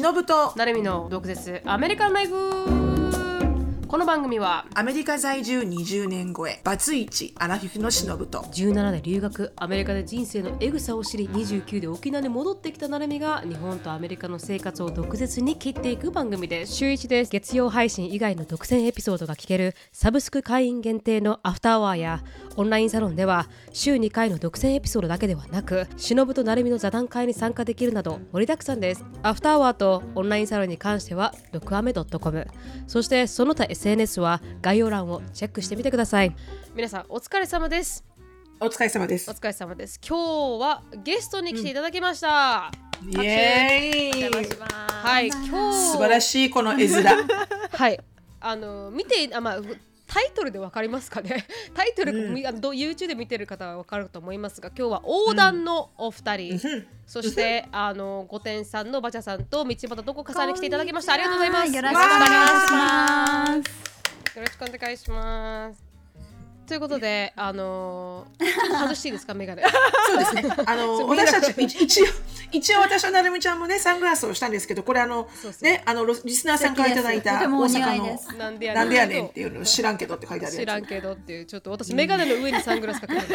忍と。成海の毒舌。アメリカンライフ。この番組はアメリカ在住20年超えバツイチアラフィフの忍と17で留学アメリカで人生のエグさを知り29で沖縄に戻ってきたなるみが日本とアメリカの生活を毒舌に切っていく番組です。週1です。月曜配信以外の独占エピソードが聞けるサブスク会員限定のアフターアワーやオンラインサロンでは週2回の独占エピソードだけではなく忍となるみの座談会に参加できるなど盛りだくさんです。アフターアワーとオンラインサロンに関しては毒アメ .com そしてその他 SNS は概要欄をチェックしてみてください。皆さんお疲れ様です。お疲れ様です。お疲れ様です。今日はゲストに来ていただきました、イエーイ。はい今日。素晴らしいこの絵面。はい。あの見てあまあタイトルでわかりますかね？タイトル、みあのど YouTube で見てる方はわかると思いますが今日は横断のお二人、うん。そして あの御殿さんのバチャさんと道端どこかさんに来ていただきました。ありがとうございます。よろしくお願いします。よろしくお願いします。ということで、あのー、外していいですか、メガネ。そうですね。あの そう私たち一一応一応私となるみちゃんもねサングラスをしたんですけどこれあのそうそう。ねあのロリスナーさんからいただいた大阪のなんでやなんでやねんっていうの知らんけどって書いてある知らんけどっていう、ちょっと私、メガネの上にサングラスかけてる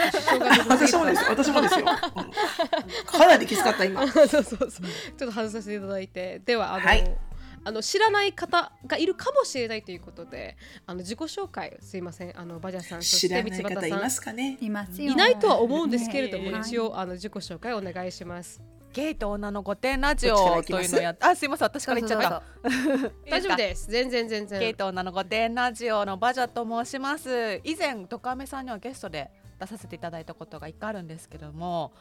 私もです私もですよ、うん かなりきつかった今。そうそうそう。ちょっと外させていただいて、では、あの、はいあの知らない方がいるかもしれないということで、あの自己紹介すいません、あのバジャさん、そして知らない道端さん方いま。すかね？いますよ。いないとは思うんですけれども、ね一応あの自己紹介お願いします。ゲイと女の御殿ラジオというのをやっあすいません私から言っちゃった 大丈夫です。全然全然。ゲイと女の御殿ラジオのバジャと申します以前ドカメさんにはゲストで出させていただいたことが一回あるんですけども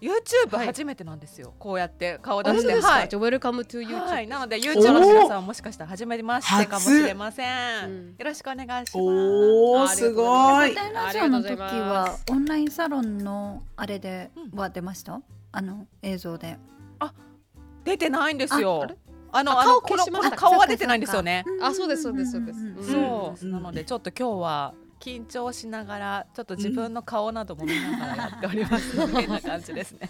YouTube はい。初めてなんですよ、こうやって顔出本して。はい当ですか？じゃあ、Welcome to YouTube。はい、なので YouTube の皆さんはもしかしたら初めましてかもしれません、うん。よろしくお願いします。おーすごいラジオの時はオンラインサロンのあれでは出ました？あの映像で。出てないんですあよあのあ顔あのこの顔は出てないんですよね。あそうですそうですそうです。んんんうん。そう、うん。なのでちょっと今日は緊張しながらちょっと自分の顔なども見ながらやっております。みたいな感じですね。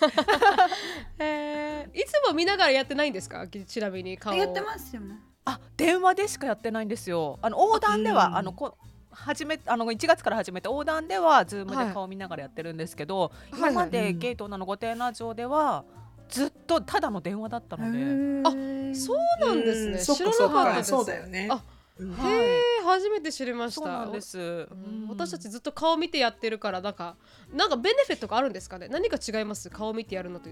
えー。いつも見ながらやってないんですか？ちなみに顔。をやってますよね。あ電話でしかやってないんですよ。あの横断では、うん。あのこ始めあの1月から始めて横断ではズームはい。で顔見ながらやってるんですけど、はい。はい今までうん。ゲートなの御殿ラジオではずっとただの電話だったので。あそうなんですね。知らなかったです。そうだよね。あへえ初めて知りました。そうなんです。うん。うん私たちずっと顔見てやってるからなんかなんかベネフィットがあるんですかね？何か違います？顔見てやるのと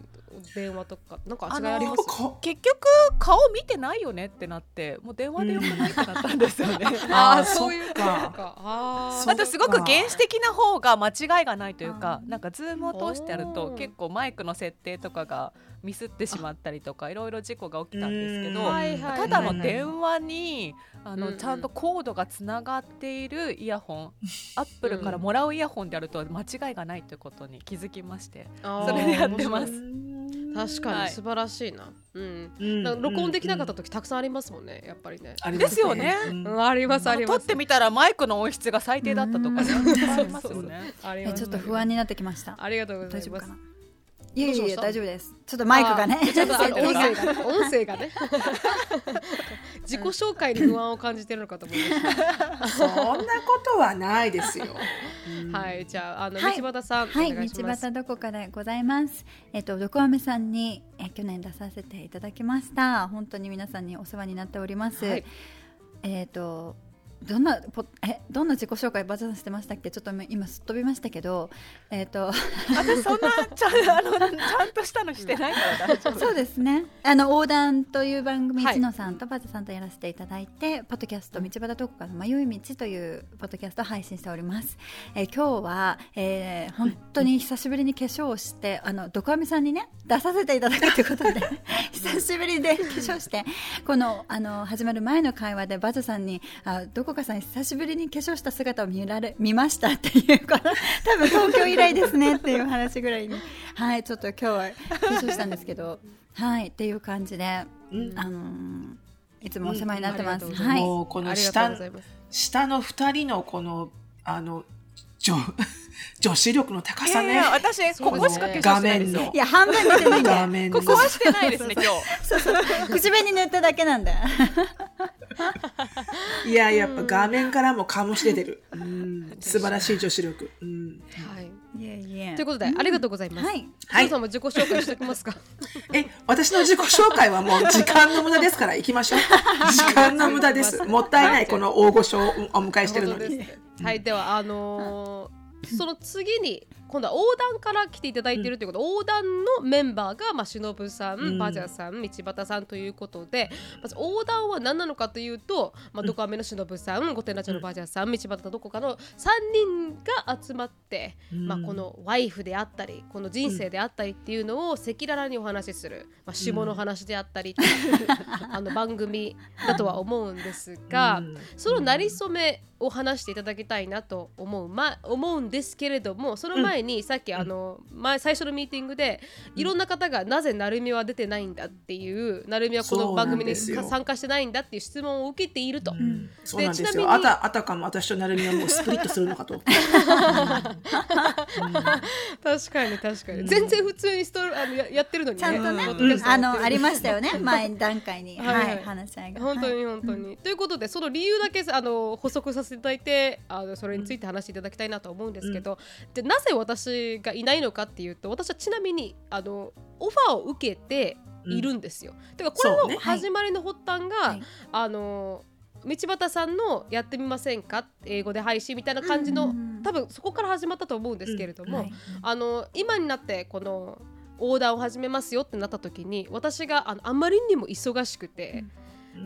電話とかなんか違いあります？結局顔見てないよねってなってもう電話でよくないってなったんですよね。ああそういうか。か。ああとすごく原始的な方が間違いがないというかなんかズームを通してやると結構マイクの設定とかがミスってしまったりとかいろいろ事故が起きたんですけどただの電話にあのちゃんとコードがつながっているイヤホン アップルからもらうイヤホンであると間違いがないということに気づきましてそれでやってます。確かはい。に素晴らしいな、うん。うん。録音できなかった時たくさんありますもんねやっぱりね、ありますですよね。ありますあります。撮ってみたらマイクの音質が最低だったとかありますよね。ありますえちょっと不安になってきました。ありがとうございます。大丈夫かな？いやいや大丈夫です。ちょっとマイクがね。ちょっと音声が音声がね 自己紹介に不安を感じてるのかと思いましそんなことはないですよた はいじゃああのはい道端さん、はい、お願いします道端どこかでございます。えっと、どこあめさんに、え去年出させていただきました。本当に皆さんにお世話になっております。はいえっと。どんなポえどんな自己紹介バズさんしてましたっけ？ちょっと今すっ飛びましたけどえっ、と私そんなちゃんあのちゃんとしたのしてないから大丈夫。そうですね。あの横断という番組、はい。一野さんとバズさんとやらせていただいてポッドキャスト道端どこかの迷い道というポッドキャストを配信しております、えー今日は、えー本当に久しぶりに化粧をしてあのどこあみさんにね出させていただくということで 久しぶりで化粧してこのあの始まる前の会話でバズさんにあどこかさん久しぶりに化粧した姿を見られ見ましたっていうこの多分東京以来ですねっていう話ぐらいにはいちょっと今日は化粧したんですけどはいっていう感じで、うんあのーいつもお世話になってます。うんはい。もうこの下下の二人のこのあの女子力の高さね。いやいや私ここしか化粧してないですよ。画面の。いや半分見てないんだよ。画面の。ここはしてないですね今日。口紅塗っただけなんだ。よ いややっぱ画面からも醸し出てる、うん、素晴らしい女子力、うん、はい。ということで、ありがとうございます。はい。はい。さんも自己紹介しておきますか。え私の自己紹介はもう時間の無駄ですから行きましょう。時間の無駄です。もったいないこの大御所をお迎えしてるのに。はい、ではあのーその次に今度は横断から来ていただいているということ。で、横断のメンバーが、まあ、忍さん、うん。バジャさん、道端さんということで、まず横断は何なのかというと、まあ、どこアメの忍さん、御殿ラチョのバジャさん、道端のどこかの3人が集まって、まあ、このワイフであったり、この人生であったりっていうのを赤裸々にお話しする、まあ、下の話であったりっていう、あの番組だとは思うんですが、うん。そのなりそめを話していただきたいなと思う,、ま、思うんですけれどもその前にさっきあの前最初のミーティングでいろんな方がなぜ成美は出てないんだっていう成美はこの番組に参加してないんだっていう質問を受けていると。うん。そうなんですちなみによあたあたかも私と成美はもうスプリットするのかと。確かに確かに、全然普通にストあのややってるのにね。ちゃんとね、ポッドキャストやあのありましたよね。前段階に。はい。はい。はい話し合いが。はい。本当に。本当に、ということでその理由だけあの補足させていただいてあのそれについて話していただきたいなと思うんですけど、でなぜ私がいないのかっていうと私はちなみにあのオファーを受けているんですよ。てかこれの始まりの発端が、はい。あの道端さんの「やってみませんか?」英語で配信みたいな感じの、うんうんうん。多分そこから始まったと思うんですけれども、はいあの今になってこの横断を始めますよってなった時に私があのあまりにも忙しくて、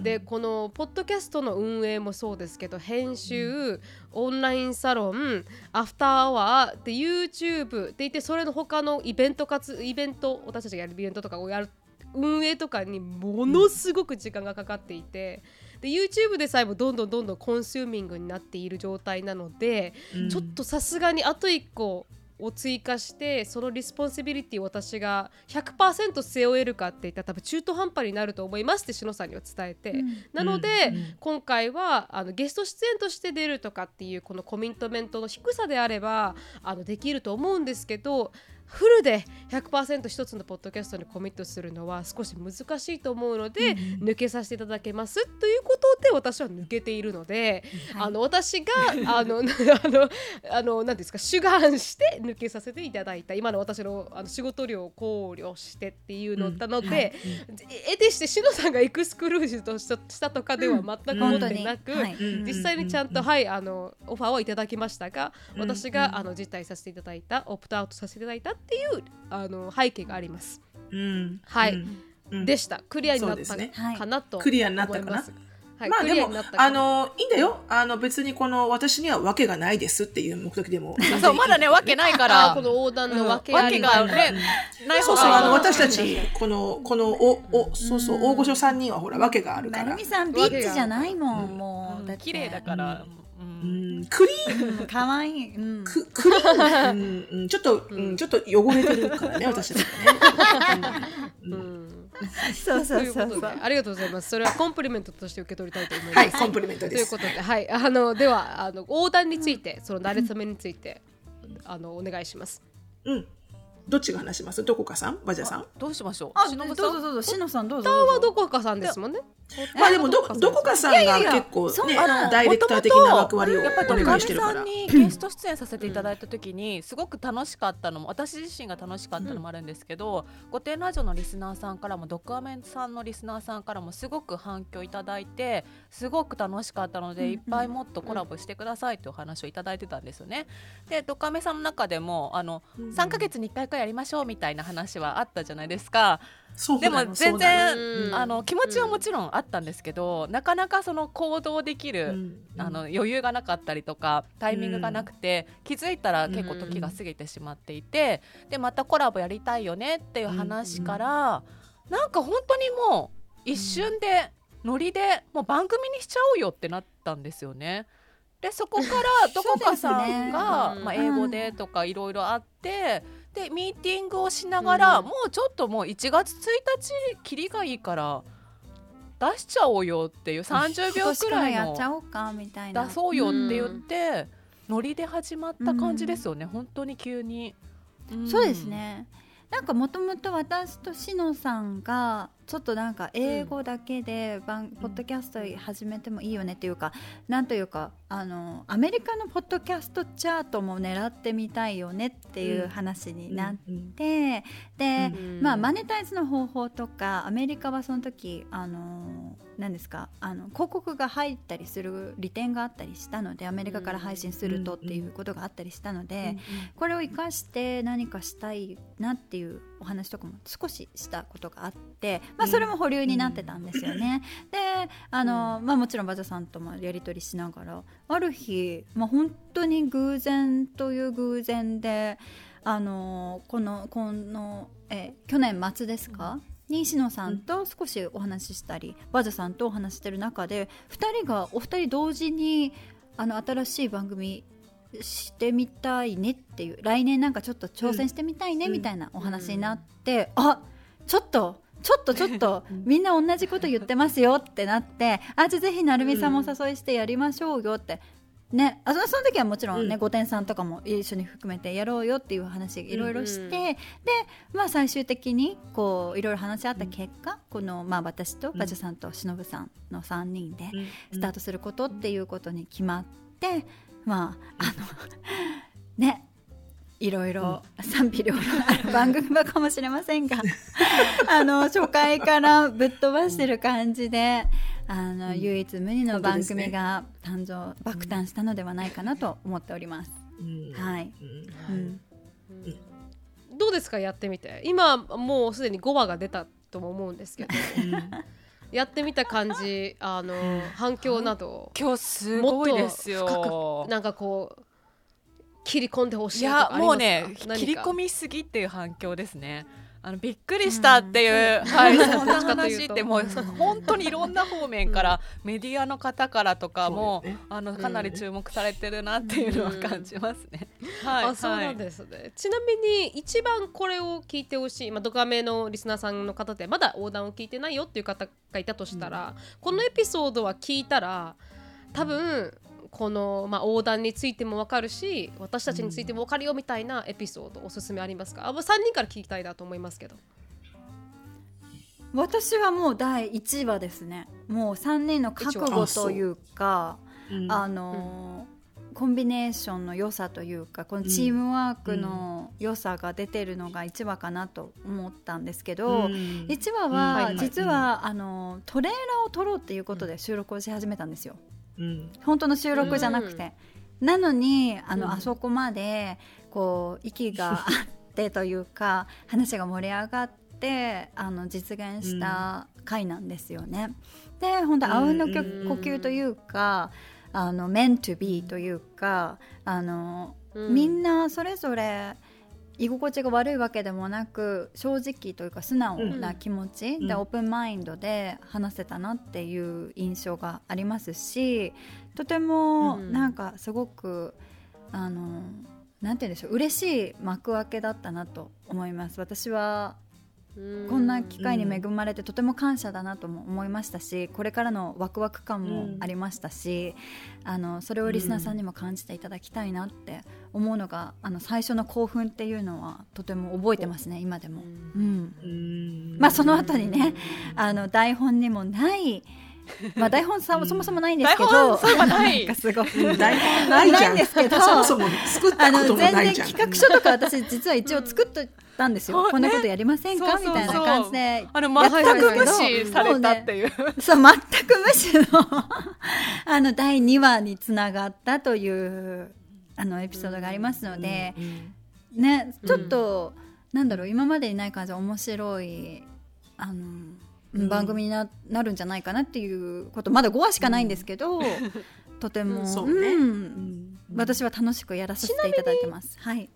でこのポッドキャストの運営もそうですけど編集、オンラインサロンアフターアワーで YouTube って言ってそれの他のイベントかつイベント私たちがやるイベントとかをやる運営とかにものすごく時間がかかっていて。で YouTube でさえもどんどんどんどんコンシューミングになっている状態なので、うんちょっとさすがにあと1個を追加してその responsibility を私が100%背負えるかっていったら多分中途半端になると思いますって篠さんには伝えて、うん。なので、うん。今回はあのゲスト出演として出るとかっていうこのコミットメントの低さであればあのできると思うんですけどフルで100%一つのポッドキャストにコミットするのは少し難しいと思うので、抜けさせていただけますということで私は抜けているので、はいあの私があの あのあの何ですか主眼して抜けさせていただいた今の私のあの仕事量を考慮してっていうのなので、えてして篠さんがエクスクルージブとしたとかでは全く思ってなく、本当に。はい。うん。実際にちゃんと、はいあのオファーをいただきましたが、私があの辞退させていただいたオプトアウトさせていただいたっていうあの背景があります。うん。はい。うん。うん。でした。クリアになったかなとクリアになったかな。はい、まあでもあなのいいんだよ。あの別にこの私にはわけがないですっていう目的でも そうまだねわけないかあらこの横断の訳あわけりがね。ないそうそうあの私たちこのこのおおそうそう大御所三人はほらわけがあるから。なるみさんビッチじゃないもんもう。だって。綺麗だから、ううん。ん。クリーンうん可愛い。うん。ククリーン、うんうん、ちょっと、うん、ちょっと汚れてるからね 私たちがね。うん。そうそということでう。そうそうありがとうございます。それはコンプリメントとして受け取りたいと思います。はい、コンプリメントです。ということで、はい、あのではあの横断について、その慣れ初めについて、あのお願いします。うん。どっちが話します？どこかさん？バジャさん？どうしましょう？あど忍さん？うぞどうぞ。しのさんどうぞ。はどこかさんですもんね。まあでもどどこかさんが結構ねダイレクター的な役割をお願いしてるから。さんにゲスト出演させていただいた時にすごく楽しかったのも私自身が楽しかったのもあるんですけど「御殿ラジオ」のリスナーさんからもドクアメンさんのリスナーさんからもすごく反響いただいてすごく楽しかったのでいっぱいもっとコラボしてくださいというお話をいただいてたんですよね。でドクアメさんの中でもあの3ヶ月に1回くらいやりましょうみたいな話はあったじゃないですか。でも全然、うん。あの気持ちはもちろんあったんですけど、なかなかその行動できる、うん。あの余裕がなかったりとかタイミングがなくて、気づいたら結構時が過ぎてしまっていて、でまたコラボやりたいよねっていう話から、なんか本当にもう一瞬でノリでもう番組にしちゃおうよってなったんですよね。でそこから どこかさんが、まあ、英語でとかいろいろあって、でミーティングをしながら、うん。もうちょっともう1月1日切りがいいから出しちゃおうよっていう30秒くらいの今年からやっちゃおうかみたいな。出そうよって言って、ノリで始まった感じですよね、本当に急に、ん。そうですね。なんかもともと私としのさんがちょっとなんか英語だけで番、ポッドキャスト始めてもいいよねっていうかなんというかあのアメリカのポッドキャストチャートも狙ってみたいよねっていう話になって、で、うん。まあマネタイズの方法とかアメリカはその時あの何ですかあの広告が入ったりする利点があったりしたのでアメリカから配信するとっていうことがあったりしたので、これを生かして何かしたいなっていうお話とかも少ししたことがあって、まあ、それも保留になってたんですよね。であの、まあ、もちろんバジャさんともやり取りしながらある日、まあ、本当に偶然という偶然であのこのこのえ去年末ですか、に石野さんと少しお話ししたり、バジャさんとお話ししてる中で2人がお二人同時にあの新しい番組してみたいねっていう来年なんかちょっと挑戦してみたいねうん。みたいなお話になって、あちょっとちょっとちょっとみんな同じこと言ってますよってなってあじゃあぜひ成美さんもお誘いしてやりましょうよって。ね、あそその時はもちろんね、うん。御殿さんとかも一緒に含めてやろうよっていう話いろいろして、うんで、まあ、最終的にこういろいろ話し合った結果、この、まあ、私とバジャさんと忍さんの3人でスタートすることっていうことに決まって、まああの ねいろいろ賛否両論ある番組かもしれませんが あの初回からぶっ飛ばしてる感じであの、うん。唯一無二の番組が誕生、爆誕したのではないかなと思っております。うん。はい、うん。うん。どうですか？やってみて。今もうすでに5話が出たとも思うんですけど やってみた感じあの 反響など。今日すごいですよ。なんかこう切り込んでほしいいとかやありますか？もうね切り込みすぎっていう反響ですねあのびっくりしたっていう、はい、うんそんな話ってもう本当にいろんな方面から、メディアの方からとかも、あのかなり注目されてるなっていうのは感じますね。はい、あそうなんですね、ちなみに一番これを聞いてほしい、まあ、ドカメのリスナーさんの方でまだ横断を聞いてないよっていう方がいたとしたら、このエピソードは聞いたら多分この、まあ、横断についても分かるし私たちについても分かるよみたいなエピソードおすすめありますか？あもう3人から聞きたいなと思いますけど。私はもう第1話ですねもう3人の覚悟というかう。ん。あのーコンビネーションの良さというかこのチームワークの良さが出てるのが1話かなと思ったんですけど、うん。1話うん。は実は、あのトレーラーを撮ろうっていうことで収録をし始めたんですようん。本当の収録じゃなくて、なのにあの、うん。あそこまでこう息が あってというか話が盛り上がってあの実現した回なんですよね。で本当あうんの呼吸というかあの meant to be というかあの、うん。みんなそれぞれ居心地が悪いわけでもなく正直というか素直な気持ち、うん。でオープンマインドで話せたなっていう印象がありますしとてもうん。なんかすごく、あのなんて言うんでしょう嬉しい幕開けだったなと思います。私はこんな機会に恵まれてとても感謝だなとも思いましたしこれからのワクワク感もありましたし、あのそれをリスナーさんにも感じていただきたいなって思うのがあの最初の興奮っていうのはとても覚えてますね今でも。うん。うん。まあその後にねあの台本にもない、まあ、台本さそもそもないんですけど台本そうはない。んかすごいうん。台本ないないん。ですけどそもそも作ったことも全然ないじゃん企画書とか私実は一応作っとったんですよ、うんこんなことやりませんか、みたいな感じで。あのやった全く無視されたっていう。そう全く無視のあの第2話につながったというあのエピソードがありますので、ねちょっと、なんだろう今までにない感じで面白いあの、うん番組にななるんじゃないかなっていうことまだ5話しかないんですけど、とても、うん。そうね。うん。うん。私は楽しくやらさせていただいてます。はい、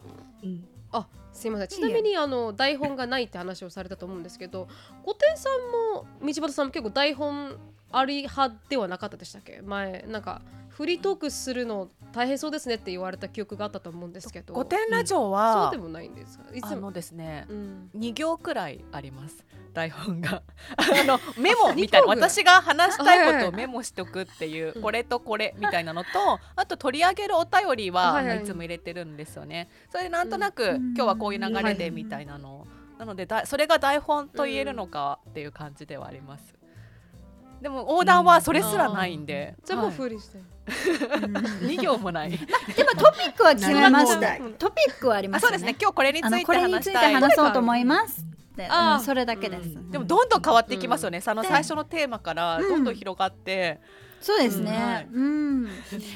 うん。あすいません。ちなみにあの台本がないって話をされたと思うんですけど五点さんも道端さんも結構台本あり派ではなかったでしたっけ？前なんかフリートークするの大変そうですねって言われた記憶があったと思うんですけど。御殿ラジオそうはでもないんですか？いつも。ですねうん。2行くらいあります。台本が。あのメモみたいな私が話したいことをはいはい。メモしとくっていう、うん。これとこれみたいなのとあと取り上げるお便りは、はいつも入れてるんですよね。それでなんとなく、うん。今日はこういう流れはいでみたいなの。を、なのでだそれが台本と言えるのかっていう感じではあります、でも横断はそれすらないんで、じゃあもフリーして、2行もない。でもトピックは決めましたトピックはありますよね。あそうですね。今日これについてこれについて話そうと思います。あそれだけです、うん。でもどんどん変わっていきますよね、そので最初のテーマからどんどん。広がって、そうですうんはねい。うん。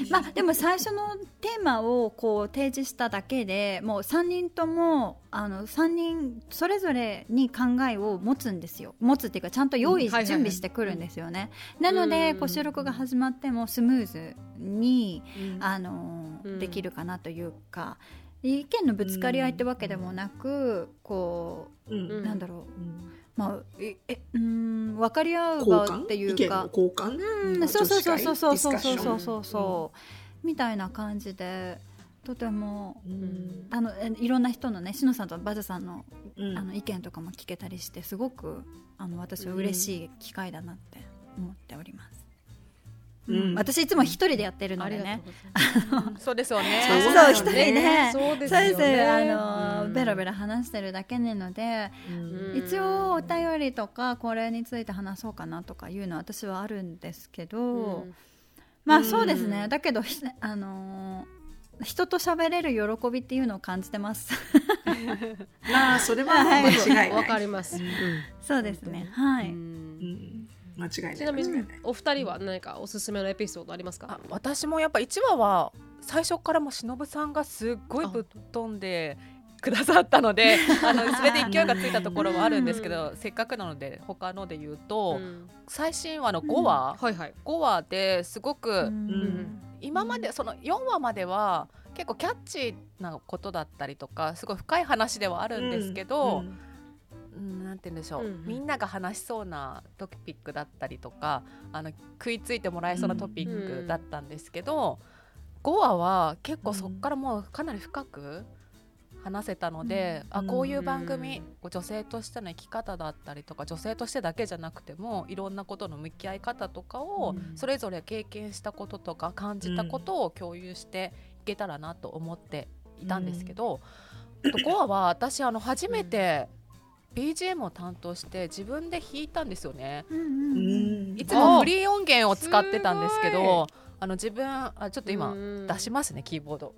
まあでも最初のテーマをこう提示しただけでもう三人ともあの三人それぞれに考えを持つんですよ。持つっていうかちゃんと用意、準備してくるんですよね。なのでうんこう収録が始まってもスムーズにうんあのうんできるかなというか。意見のぶつかり合いってわけでもなく、こうなんだろう、うんまあ、え、えうん、分かり合う交場換？っていうか。意見の、交換うん、そうそうそうそうそうそう。そうそうみたいな感じで。とてもうんあのえいろんな人のねしのさんとバズさんのうん。あの意見とかも聞けたりしてすごくあの私は嬉しい機会だなって思っております。うん。私いつも一人でやってるのでね。そうですよね。そうそう一人で。ねそうですそうですよね。あの、うん。ベラベラ話してるだけなので、うん。一応お便りとかこれについて話そうかなとかいうのは私はあるんですけど、うん。まあうんそうですね、だけどひあのー人と喋れる喜びっていうのを感じてます。まあそれはもう間違いない。わかります、そうですね。はい、間違いない。ちなみにお二人は何かおすすめのエピソードありますあか私もやっぱ1話は最初からもう忍さんがすっごいぶっ飛んでくださったので あのそれで勢いがついたところはあるんですけどせっかくなので他ので言うと、うん。最新話の5話、はいはい。5話ですごく、うん。今までその4話までは結構キャッチーなことだったりとかすごい深い話ではあるんですけど、うん。うん、なんて言うんでしょう、うんうん。みんなが話しそうなトピックだったりとかあの食いついてもらえそうなトピックだったんですけど、5話は結構そこからもうかなり深く話せたので、うんあこういう番組、うん女性としての生き方だったりとか女性としてだけじゃなくてもいろんなことの向き合い方とかを、うん。それぞれ経験したこととか感じたことを共有していけたらなと思っていたんですけど、あと5話は私あの初めて BGM を担当して自分で弾いたんですよね。うんうんうん。いつもフリー音源を使ってたんですけどあの自分あちょっと今うん。出しますねキーボード。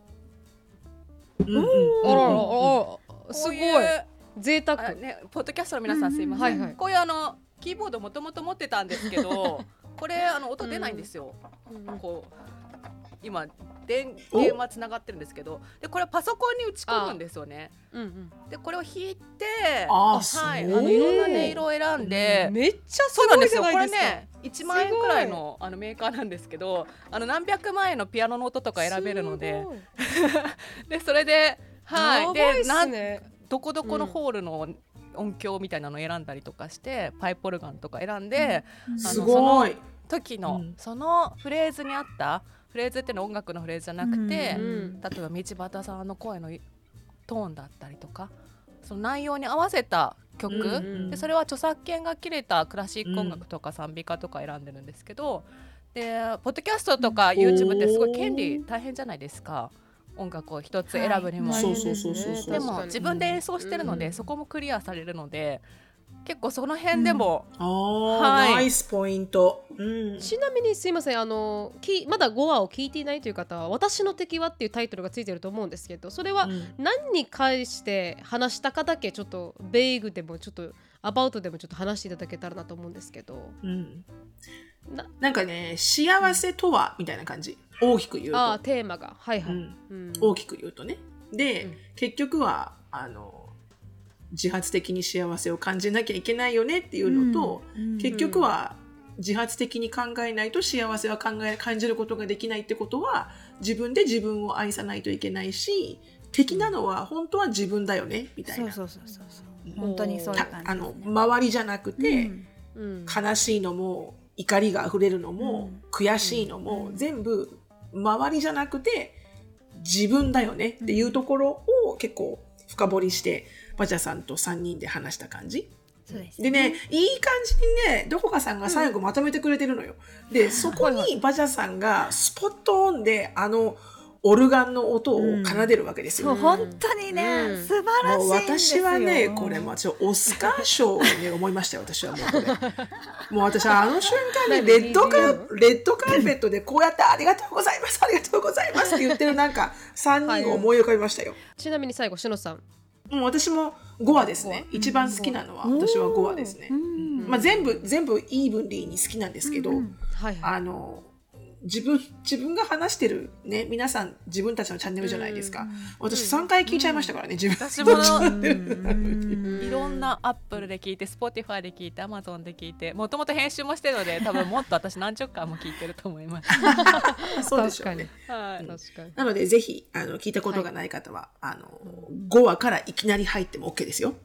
うんうすごいこういう贅沢。あね、ポッドキャストの皆さんすいません、はいはい。こういうあのキーボードもともと持ってたんですけど これあの音出ないんですよ、うん。こう今電お？電話つながってるんですけどでこれパソコンに打ち込むんですよね。うんうん。でこれを弾いてはい、あのいろんな音色を選んで、めっちゃすそうなんごいですよこれね1万円くらいのあのメーカーなんですけどあの何百万円のピアノの音とか選べるので。でそれではい。でなんどこどこのホールの音響みたいなのを選んだりとかして、パイプオルガンとか選んで、うん。すごい時の、うん。そのフレーズに合ったフレーズっていうのは音楽のフレーズじゃなくて、うん例えば道端さんの声のトーンだったりとかその内容に合わせた曲、うんうん。でそれは著作権が切れたクラシック音楽とか賛美歌とか選んでるんですけど、でポッドキャストとか YouTube ってすごい権利大変じゃないですか音楽を一つ選ぶにも。はいでも自分で演奏してるので、うん。そこもクリアされるので結構その辺でも、ああ、はいナイスポイント。うん。ちなみにすいませんあのきまだ5話を聞いていないという方は「私の敵は」っていうタイトルがついてると思うんですけどそれはうん何に関して話したかだけちょっとベイグでもちょっとアバウトでもちょっと話していただけたらなと思うんですけどうんななんかね、幸せとはみたいな感じ。大きく言うああと。テーマがはいはい、うんうん大きく言うとね。で、うん結局は、あの、自発的に幸せを感じなきゃいけないよねっていうのと、うん。結局は自発的に考えないと幸せは考え感じることができないってことは自分で自分を愛さないといけないし敵なのは本当は自分だよねみたいな。そうそうそうそうそう。本当にそうあの周りじゃなくて、うんうん。悲しいのも怒りが溢れるのも、うん。悔しいのも、うん。全部周りじゃなくて自分だよねっていうところを結構深掘りしてバジャさんと3人で話した感じ？そうですでね、いい感じにね、どこかさんが最後まとめてくれてるのよ。で、そこにバジャさんがスポットオンであのオルガンの音を奏でるわけですよ。そう本当にね、うん素晴らしいもうんですよ私はね、これ、まあ、ちょオスカー賞にね、思いましたよ、私はもうこれ。もう私はあの瞬間にレッドカー、レッドカーペットでこうやってありがとうございます、ありがとうございますって言ってるなんか3人を思い浮かびましたよ。ちなみに最後しのさんもう私も5話ですね。一番好きなのは私は5話ですねう。んまあ、全部、全部イーブンリーに好きなんですけど、うんはいはいあの、自分、自分が話してるね、皆さん自分たちのチャンネルじゃないですか。私3回聞いちゃいましたからね、自分私もいろんなアップルで聞いて Spotify で聞いて Amazon で聞いてもともと編集もしてるので多分もっと私何十回も聞いてると思います。そうでしょうね。はい確かになので、ぜひ、あの、聞いたことがない方は、あの、5話からいきなり入っても OK ですよ。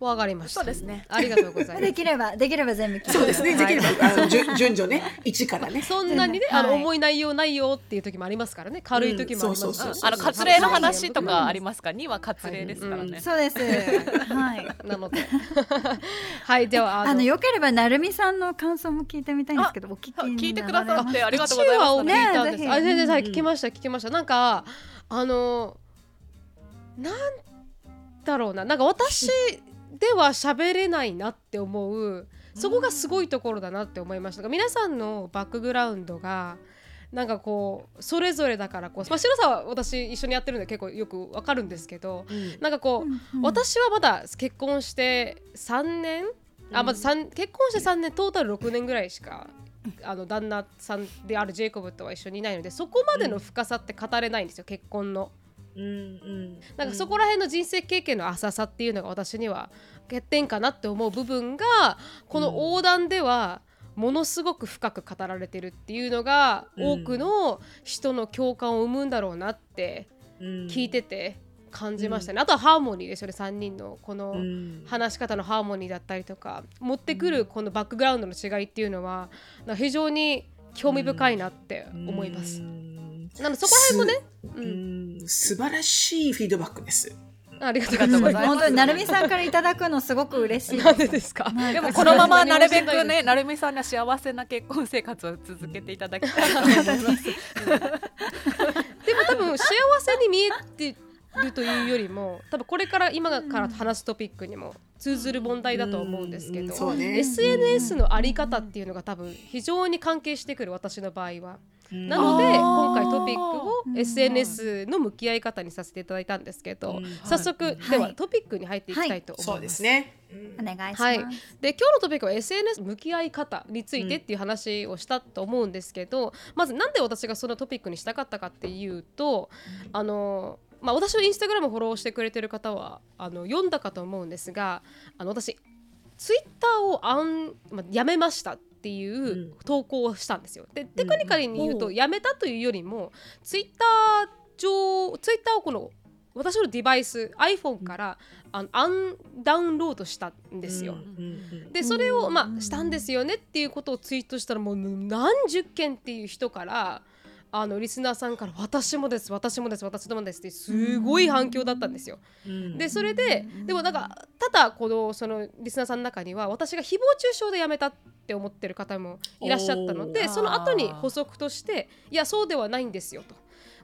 わかりました。そうですね。ありがとうございまですきればできれば全部聞いて。そうですね。はい。できれば、あの、順順序ね、1からね。そんなにね、あのはい。重い内容ないよっていう時もありますからね。軽い時もあります。あの割礼の話とかありますか？2は割礼ですからね。そうです。はい。なので。はいではあのあのよければなるみさんの感想も聞いてみたいんですけどお聞きに聞いてくださってありがとうござい1話をます。聞いたんです。あ、全然はいうん聞きました聞きました。なんかあのなんだろうな、なんか私では喋れないなって思う。そこがすごいところだなって思いましたが、皆さんのバックグラウンドが。なんかこうそれぞれだからこう、まあ、白さんは私一緒にやってるんで結構よくわかるんですけど、なんかこう、うん私はまだ結婚して3年？あまず三結婚して3年トータル6年ぐらいしかあの旦那さんであるジェイコブとは一緒にいないのでそこまでの深さって語れないんですよ結婚の。うんうん。なんかそこら辺の人生経験の浅さっていうのが私には欠点かなって思う部分がこの横断ではものすごく深く語られてるっていうのがうん多くの人の共感を生むんだろうなってうん聞いてて感じましたね。あとはハーモニーですよね3人のこのうん話し方のハーモニーだったりとか持ってくるこのバックグラウンドの違いっていうのは非常に興味深いなって思います。うんなのでそこら辺もね、う、うんん素晴らしいフィードバックです。ありがとうございます。本当になるみさんからいただくのすごく嬉しい なんでですか？でもこのままなるべくねね、なるみさんには幸せな結婚生活を続けていただきたいと思います。でも多分幸せに見えてるというよりも多分これから今から話すトピックにも通ずる問題だと思うんですけど、ね SNS のあり方っていうのが多分非常に関係してくる私の場合は。なので今回トピックをうん SNS の向き合い方にさせていただいたんですけど、うん。早速、はいではトピックに入っていきたいと思います。そうですね。お願いします、はい。で今日のトピックは SNS 向き合い方についてっていう話をしたと思うんですけど、まずなんで私がそのトピックにしたかったかっていうと、あのまあ、私のインスタグラムフォローしてくれてる方はあの読んだかと思うんですがあの私ツイッターをアン、まあ、やめましたっていう投稿をしたんですよ。でテクニカルに言うと、やめたというよりもツイッター上ツイッターをこの私のデバイス iPhone からあのアンダウンロードしたんですよ。でそれを、うん。まあ、したんですよねっていうことをツイートしたらもう何十件っていう人からあのリスナーさんから「私もです私もです私もです」ってすごい反響だったんですよ。うんでそれででもなんかただこのそのリスナーさんの中には私が誹謗中傷でやめたって思ってる方もいらっしゃったのおでーその後に補足として「いやそうではないんですよ」と。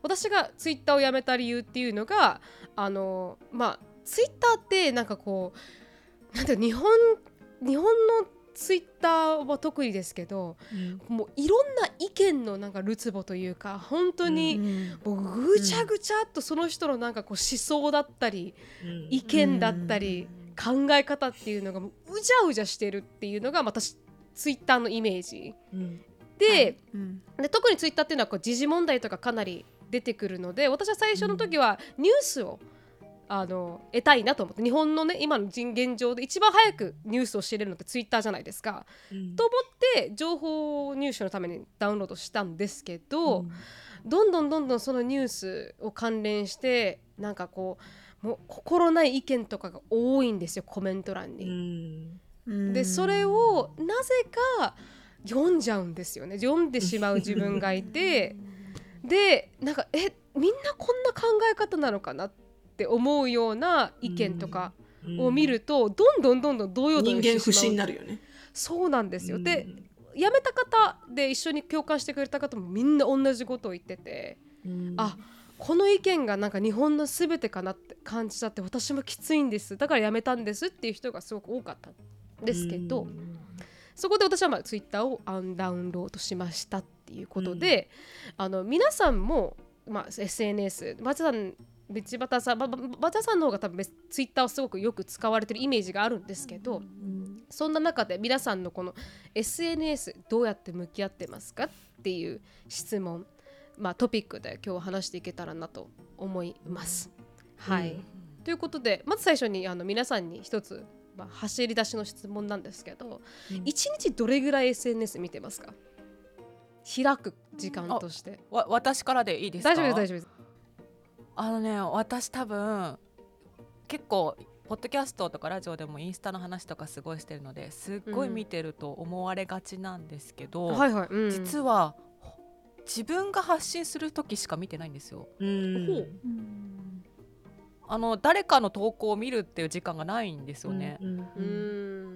私がツイッターをやめた理由っていうのがあのまあツイッターってなんかこうなんて日本日本のツイッターは特にですけどうん。もういろんな意見のなんかるつぼというか本当にもうぐちゃぐちゃっとその人のなんかこう思想だったりうん。意見だったり考え方っていうのがもううじゃうじゃしてるっていうのが私ツイッターのイメージ。うん。で,、うん。で特にツイッターっていうのはこう時事問題とかかなり出てくるので私は最初の時はニュースをあの得たいなと思って日本のね今の人現状で一番早くニュースを知れるのってツイッターじゃないですか。うん。と思って情報入手のためにダウンロードしたんですけど、どんどんどんどんそのニュースを関連してなんかこうもう心ない意見とかが多いんですよコメント欄うに。んうん。でそれをなぜか読んじゃうんですよね。読んでしまう自分がいて。でなんかえみんなこんな考え方なのかなって思うような意見とかを見ると、どんどんどんどん動揺動人間不信になるよね。そうなんですよ、でうん。辞めた方で一緒に共感してくれた方もみんな同じことを言ってて、あこの意見がなんか日本の全てかなって感じちゃって私もきついんです。だから辞めたんですっていう人がすごく多かったんですけど、そこで私はまあツイッターをアンダウンロードしましたっていうことで、あの皆さんも、まあ、SNS バチさん道端さんバババチャさんの方が多分ツイッターをすごくよく使われてるイメージがあるんですけど、そんな中で皆さんのこの SNS どうやって向き合ってますかっていう質問、まあ、トピックで今日話していけたらなと思います。はい、ということでまず最初にあの皆さんに一つ、まあ、走り出しの質問なんですけど、一日どれぐらい SNS 見てますか？開く時間として。わ私からでいいですか？大丈夫です大丈夫ですあのね私多分結構ポッドキャストとかラジオでもインスタの話とかすごいしてるのですっごい見てると思われがちなんですけど、はいはい、うん、実は自分が発信する時しか見てないんですよ。うん。ほう。あの誰かの投稿を見るっていう時間がないんですよね。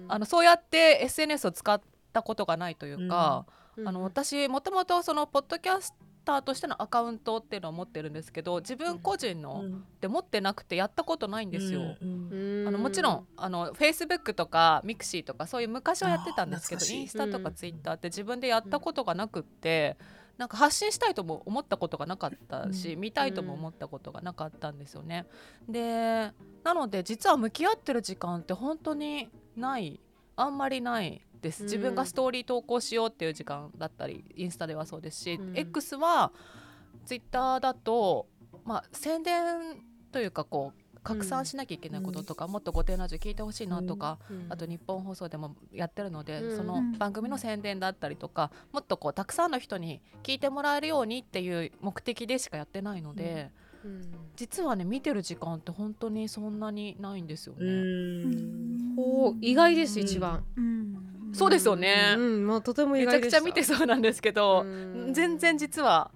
あのそうやって SNS を使ったことがないというか、うん。あの私もともとそのポッドキャスターとしてのアカウントっていうのを持ってるんですけど自分個人のって持ってなくてやったことないんですよ。うんあのもちろんあの Facebook とか Mixi とかそういう昔はやってたんですけどインスタとかうん。Twitter って自分でやったことがなくって、なんか発信したいとも思ったことがなかったし、見たいとも思ったことがなかったんですよね。でなので実は向き合ってる時間って本当にない。あんまりないです。自分がストーリー投稿しようっていう時間だったりインスタではそうですし、うん。X は Twitter だと、まあ、宣伝というかこう拡散しなきゃいけないこととか、もっと「御殿ラジオ」聞いてほしいなとか、うん。あと日本放送でもやってるので、うん。その番組の宣伝だったりとかもっとこうたくさんの人に聞いてもらえるようにっていう目的でしかやってないので、うん。実はね見てる時間って本当にそんなにないんですようね。う意外ですうん。一番、そうですよね、うんまあ、とても意めちゃ外でした。くちゃ見てそうなんですけど、うん。全然実は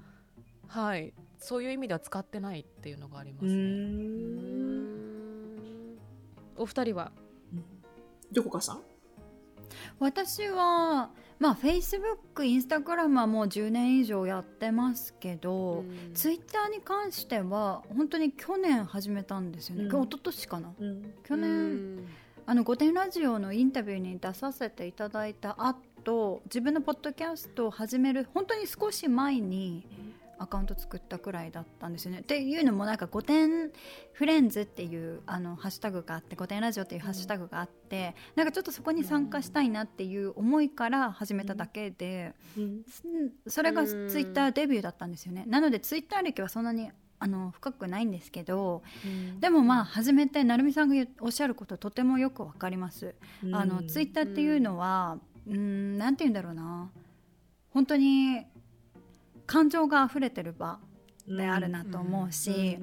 はいそういう意味では使ってないっていうのがありますうね。ん。お二人は？どこかさん？私はまあ Facebook、Instagram はもう10年以上やってますけど、ツイッターに関しては本当に去年始めたんですよね、うん。一昨年かな。去う年、んあの「御殿ラジオ」のインタビューに出させていただいた後自分のポッドキャストを始める本当に少し前にアカウント作ったくらいだったんですよね。っていうのもなんか「御殿フレンズ」っていうあのハッシュタグがあって「御殿ラジオ」っていうハッシュタグがあって、なんかちょっとそこに参加したいなっていう思いから始めただけで、それがツイッターデビューだったんですよね。なのでツイッター歴はそんなにあの深くないんですけど、でもまあ初めて成美さんがおっしゃることとてもよくわかります。あのツイッターっていうのはうんなんて言うんだろうな。本当に感情が溢れてる場であるなと思うし、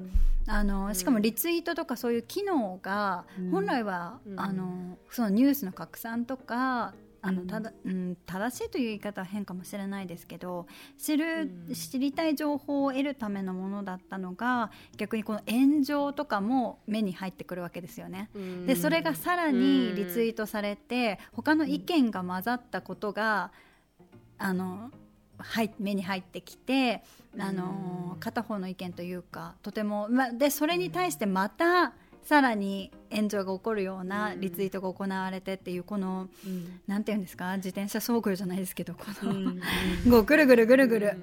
あのしかもリツイートとかそういう機能がうん。本来は、うん。あのそのニュースの拡散とかあのうん。ただうん、正しいという言い方は変かもしれないですけど知る、うん。知りたい情報を得るためのものだったのが逆にこの炎上とかも目に入ってくるわけですよね。でそれがさらにリツイートされて他の意見が混ざったことがあのはい目に入ってきてあの片方の意見というかとても、ま、でそれに対してまたさらに炎上が起こるようなリツイートが行われてっていうこのなんていうんですか？自転車遭遇じゃないですけどこの こうぐるぐるぐるぐる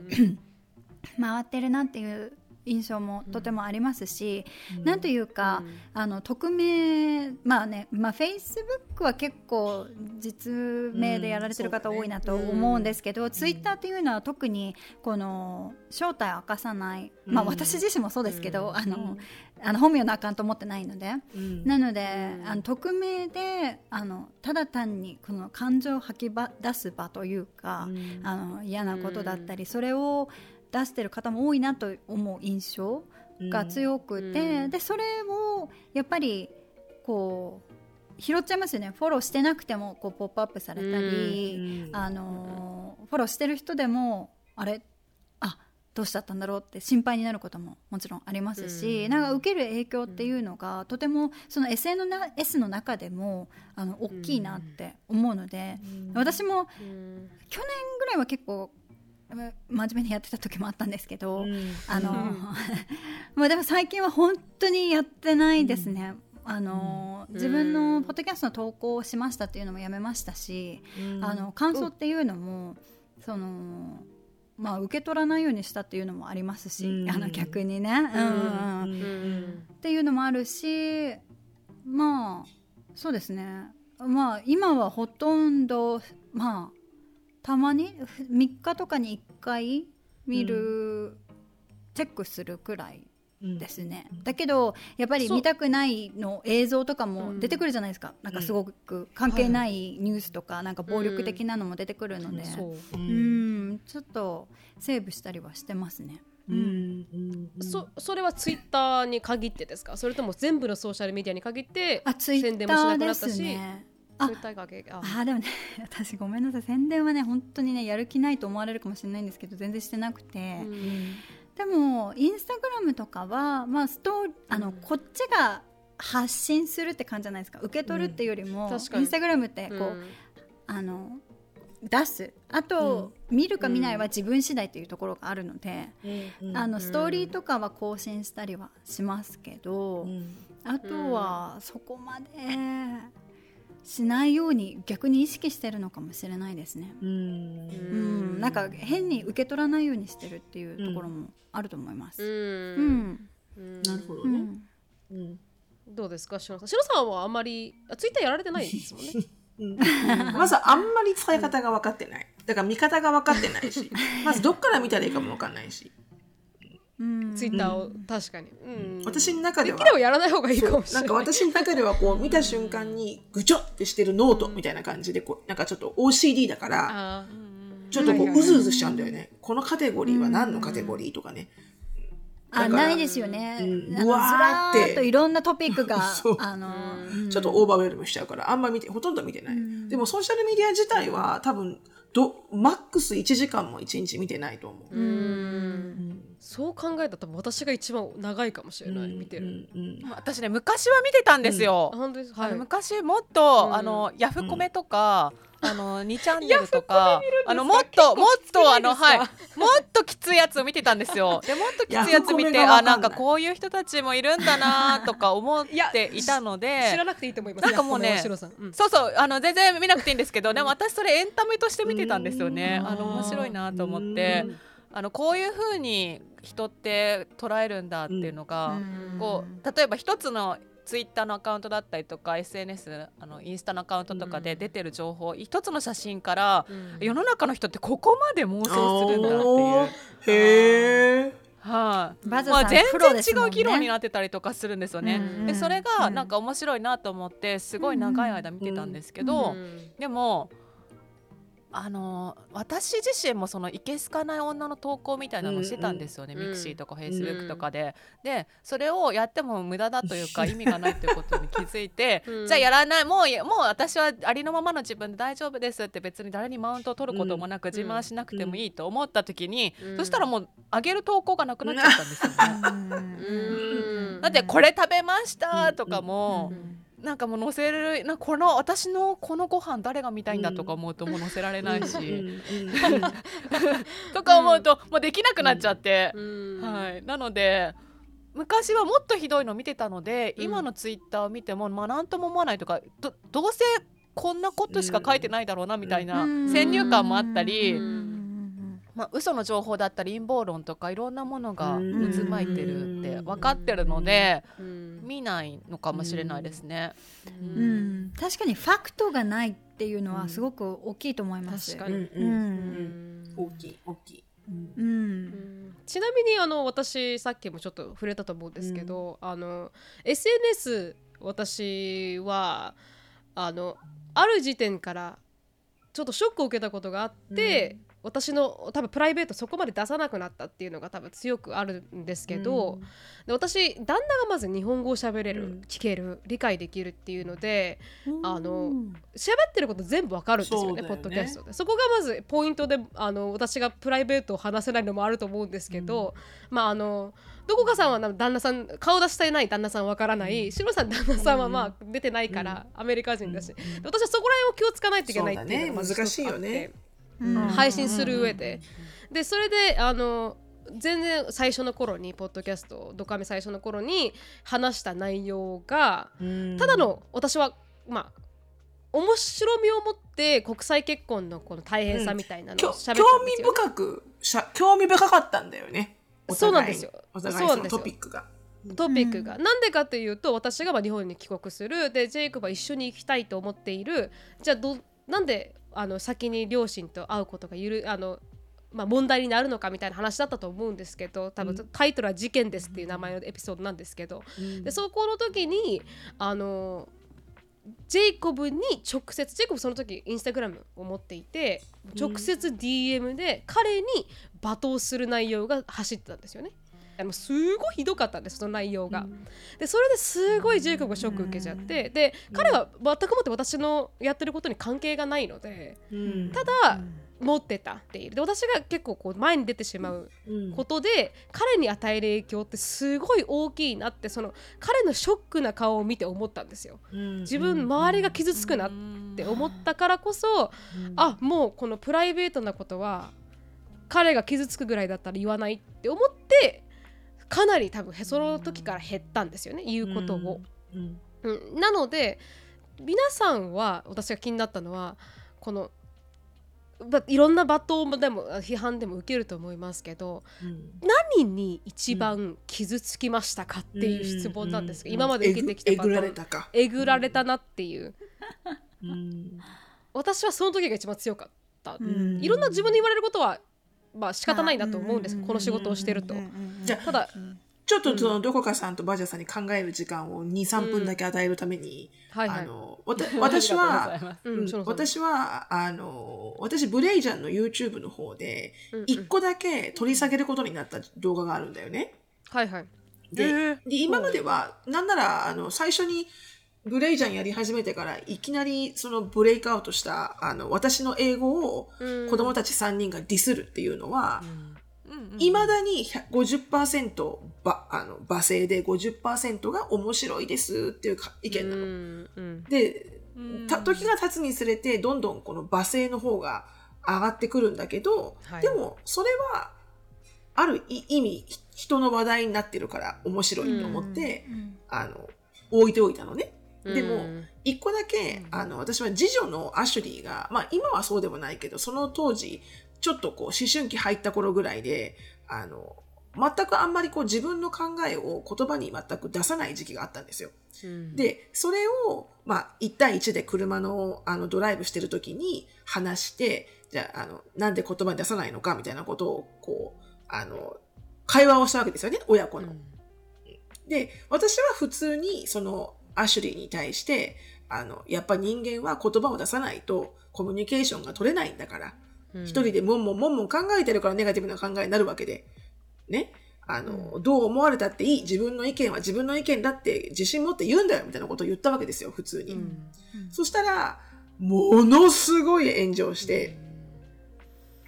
回ってるなっていう印象もとてもありますし、なんというか、あの匿名まあねまあフェイスブックは結構実名でやられてる方多いなと思うんですけど、ツイッターっていうのは特にこの正体を明かさない、まあうん私自身もそうですけど、うん。あのあの本名のアカウント持ってないので。うん。なので、あの匿名であのただ単にこの感情を吐きば出す場というか、うん。あの嫌なことだったり、それを出してる方も多いなと思う印象が強くて、うん。でそれをやっぱりこう拾っちゃいますよね。フォローしてなくてもこうポップアップされたり、うんあのフォローしてる人でもあれ？あどうしちゃったんだろうって心配になることももちろんありますし、うん。なんか受ける影響っていうのが、とてもその SNS の中でもあの大きいなって思うので、私もうん。去年ぐらいは結構うん真面目にやってた時もあったんですけど、あの まあでも最近は本当にやってないですね。あのうん。自分のポッドキャストの投稿をしましたっていうのもやめましたし、あの感想っていうのも、そのまあ受け取らないようにしたっていうのもありますし、うん。あの逆にね、うんうんうん。うん。っていうのもあるしまあそうですね。まあ今はほとんどまあたまに3日とかに1回見る、チェックするくらいですね、だけどやっぱり見たくないの映像とかもうん。出てくるじゃないですか、なんかすごく関係ないニュースとか、なんか暴力的なのも出てくるので、そう。うん。ちょっとセーブしたりはしてますね。そそれはツイッターに限ってですか？それとも全部のソーシャルメディアに限ってあツイ宣ッタ伝もしなくなーですったし、ね。あツイッターああ。ーでもね 私ごめんなさい。宣伝はね本当にねやる気ないと思われるかもしれないんですけど全然してなくて、うん。でもインスタグラムとかはまあストーあの、うん。こっちが発信するって感じじゃないですか。受け取るっていうよりも、確かに。インスタグラムってこう、うんあの出す。あと、見るか見ないは自分次第というところがあるので、あのストーリーとかは更新したりはしますけど、あとはそこまでしないように逆に意識してるのかもしれないですね。うん、なんか変に受け取らないようにしてるっていうところもあると思います。ううん。んうん。なるほどね。うん。うん。どうですか？しのさんしのさんはあんまりあツイッターやられてないですもんね。うん。まずあんまり使い方が分かってない。だから見方が分かってないし、まずどっから見たらいいかも分かんないし、うんツイッターを確かに、うん、私の中ではできればやらない方がいいかもしれない。なんか私の中ではこう見た瞬間にぐちょってしてるノートみたいな感じでこうなんかちょっと OCD だからあちょっとこはいはいはいうずうずしちゃうんだよね。このカテゴリーは何のカテゴリーとかね。あだからないですよね。うん。あのずうわーらって。ーっといろんなトピックが そう。あの、うん。ちょっとオーバーウェルムしちゃうからあんま見てほとんど見てない。でもソーシャルメディア自体は多分どマックス1時間も1日見てないと思う。ーうんそう考えたら多分私が一番長いかもしれない、見てる、うんうん。私ね昔は見てたんですよ、あ本当です。はい。昔もっと、うん。あのヤフコメとか、あの2チャンネルとかあのもっともっとあのはい。もっときついやつを見てたんですよ。でもっときついやつ見てあなんかこういう人たちもいるんだなとか思っていたので 知らなくていいと思います。なんかもうねそうそうあの全然見なくていいんですけどでも私それエンタメとして見てたんですよね。うん。あの面白いなと思って。うんあのこういう風に人って捉えるんだっていうのが、こう例えば一つのツイッターのアカウントだったりとか SNS あのインスタのアカウントとかで出てる情報、一つの写真から、うん。世の中の人ってここまで妄想するんだっておいう。ー。へえ。はい、バズさんまあ、全然違う議論になってたりとかするんですよね。うん。でそれがなんか面白いなと思ってすごい長い間見てたんですけど、うん。でもあの私自身もそのいけすかない女の投稿みたいなのをしてたんですよね、うんミクシーとかフェイスブックとかで。でそれをやっても無駄だというか意味がないということに気づいて、うん。じゃあやらないもうもう私はありのままの自分で大丈夫ですって別に誰にマウントを取ることもなく、自慢しなくてもいいと思った時に、うんそしたらもう上げる投稿がなくなっちゃったんですよね。うんだってこれ食べましたとかも、うんなんかもう載せるなこの私のこのご飯誰が見たいんだとか思うともう載せられないし、とか思うともうできなくなっちゃって、うんはい、なので昔はもっとひどいの見てたので、うん。今のツイッターを見てもまあ何とも思わないとかどどうせこんなことしか書いてないだろうなみたいなうん。先入観もあったり、うんまあ嘘の情報だったり陰謀論とかいろんなものがうん。渦巻いてるって分かってるのでうん。見ないのかもしれないですね。うん。確かにファクトがないっていうのはすごく大きいと思います。確かに。ううんん。大きい大きい。うん。ううん。んちなみにあの私さっきもちょっと触れたと思うんですけど、あの SNS 私はあのある時点からちょっとショックを受けたことがあって、私の多分プライベートそこまで出さなくなったっていうのが多分強くあるんですけど、うん。で私旦那がまず日本語を喋れる、うん。聞ける理解できるっていうのであのうん喋ってること全部わかるんですよねね。ポッドキャストで。そこがまずポイントであの私がプライベートを話せないのもあると思うんですけど、まああのどこかさんはな旦那さん顔出してない旦那さんわからない、シロさん旦那さんはまあ出てないから、アメリカ人だし、で私はそこら辺を気をつかないといけないっていうのがまずそうだね。難しいよね。うん配信する上で、でそれであの全然最初の頃にポッドキャストドカメ最初の頃に話した内容がただの私はまあ面白みを持って国際結婚のこの大変さみたいなのきょを喋ったん興味ですよ、深くしゃ興味深かったんだよね。おそうなんですよ。お互いそのトピックが。トピックが、なんでかというと私がまあ日本に帰国する。でジェイコブは一緒に行きたいと思っている。じゃあどなんであの先に両親と会うことがゆるあの、まあ、問題になるのかみたいな話だったと思うんですけど多分、タイトルは「事件です」っていう名前のエピソードなんですけど、でそこの時にあのジェイコブに直接ジェイコブその時インスタグラムを持っていて直接 DM で彼に罵倒する内容が走ってたんですよね。あのすごいひどかったんですその内容が。でそれですごいジェイコブがショック受けちゃってで彼は全くもって私のやってることに関係がないのでうん。ただ持ってたっていう。で私が結構こう前に出てしまううん。ことで彼に与える影響ってすごい大きいなってその彼のショックな顔を見て思ったんですよ。うん。自分周りが傷つくなって思ったからこそあもうこのプライベートなことは彼が傷つくぐらいだったら言わないって思ってかなり多分へその時から減ったんですよね言うことを。うん。うん、なので皆さんは私が気になったのはこのばいろんな罵倒でも批判でも受けると思いますけどうん。何に一番傷つきましたかっていう質問なんです。が、うん。今まで受けてきたえぐえぐら罵倒れたか。えぐられたなっていう。うん。私はその時が一番強かった、ん。いろんな自分に言われることはまあ仕方ないなと思うんです、この仕事をしてると、じゃあただちょっとそのどこかさんとバジャさんに考える時間を23分だけ与えるために、あのわた 私は私はあの私ブレイジャンの YouTube の方でうんうん。一個だけ取り下げることになった動画があるんだよね。はいはい。で今まではなんならあの最初にブレイジャンやり始めてからいきなりそのブレイクアウトしたあの私の英語をうん。子供たち3人がディスるっていうのは、うんうんいまだに100 50%ばあの罵声で50%が面白いですっていうか意見なの。うんうん。でうん。た時が経つにつれてどんどんこの罵声の方が上がってくるんだけど、はい。でもそれはあるい意味ひ人の話題になってるから面白いと思って、あの置いておいたのね。でもうん一個だけ、あの私は次女のアシュリーが、まあ、今はそうでもないけどその当時ちょっとこう思春期入った頃ぐらいであの全くあんまりこう自分の考えを言葉に全く出さない時期があったんですよ。うんでそれを、まあ、1対1で車のあのドライブしてる時に話してじゃああのなんで言葉に出さないのかみたいなことをこうあの会話をしたわけですよね親子の。で私は普通にそのアシュリーに対してあのやっぱ人間は言葉を出さないとコミュニケーションが取れないんだから。うん。一人でもんもんもんもん考えてるからネガティブな考えになるわけで、ね。あの、どう思われたっていい？自分の意見は自分の意見だって自信持って言うんだよ、みたいなことを言ったわけですよ、普通に。うん。そしたら、ものすごい炎上して、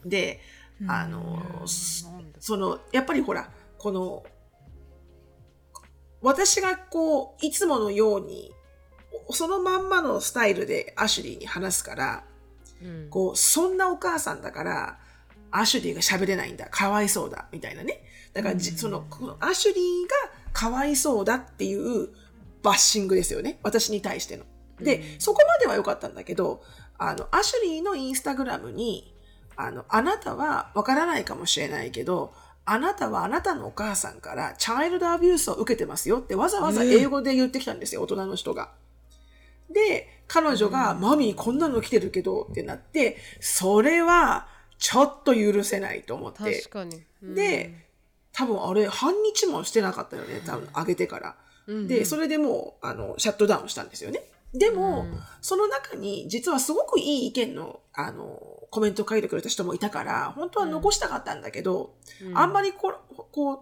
で、あの、そその、やっぱりほら、この、私がこう、いつものように、そのまんまのスタイルでアシュリーに話すから、うんこう、そんなお母さんだから、アシュリーが喋れないんだ、かわいそうだ、みたいなね。だからじ、その、このアシュリーがかわいそうだっていうバッシングですよね。私に対しての。で、そこまでは良かったんだけど、あの、アシュリーのインスタグラムに、あの、あなたはわからないかもしれないけど、あなたはあなたのお母さんからチャイルドアビュースを受けてますよってわざわざ英語で言ってきたんですよ、大人の人が。で、彼女が、マミーこんなの来てるけどってなって、それはちょっと許せないと思って。で、多分あれ半日もしてなかったよね、多分上げてから。うん。で、それでもう、あの、シャットダウンしたんですよね。でも、うん。その中に実はすごくいい意見のあのコメントを書いてくれた人もいたから本当は残したかったんだけど、あんまりこうこう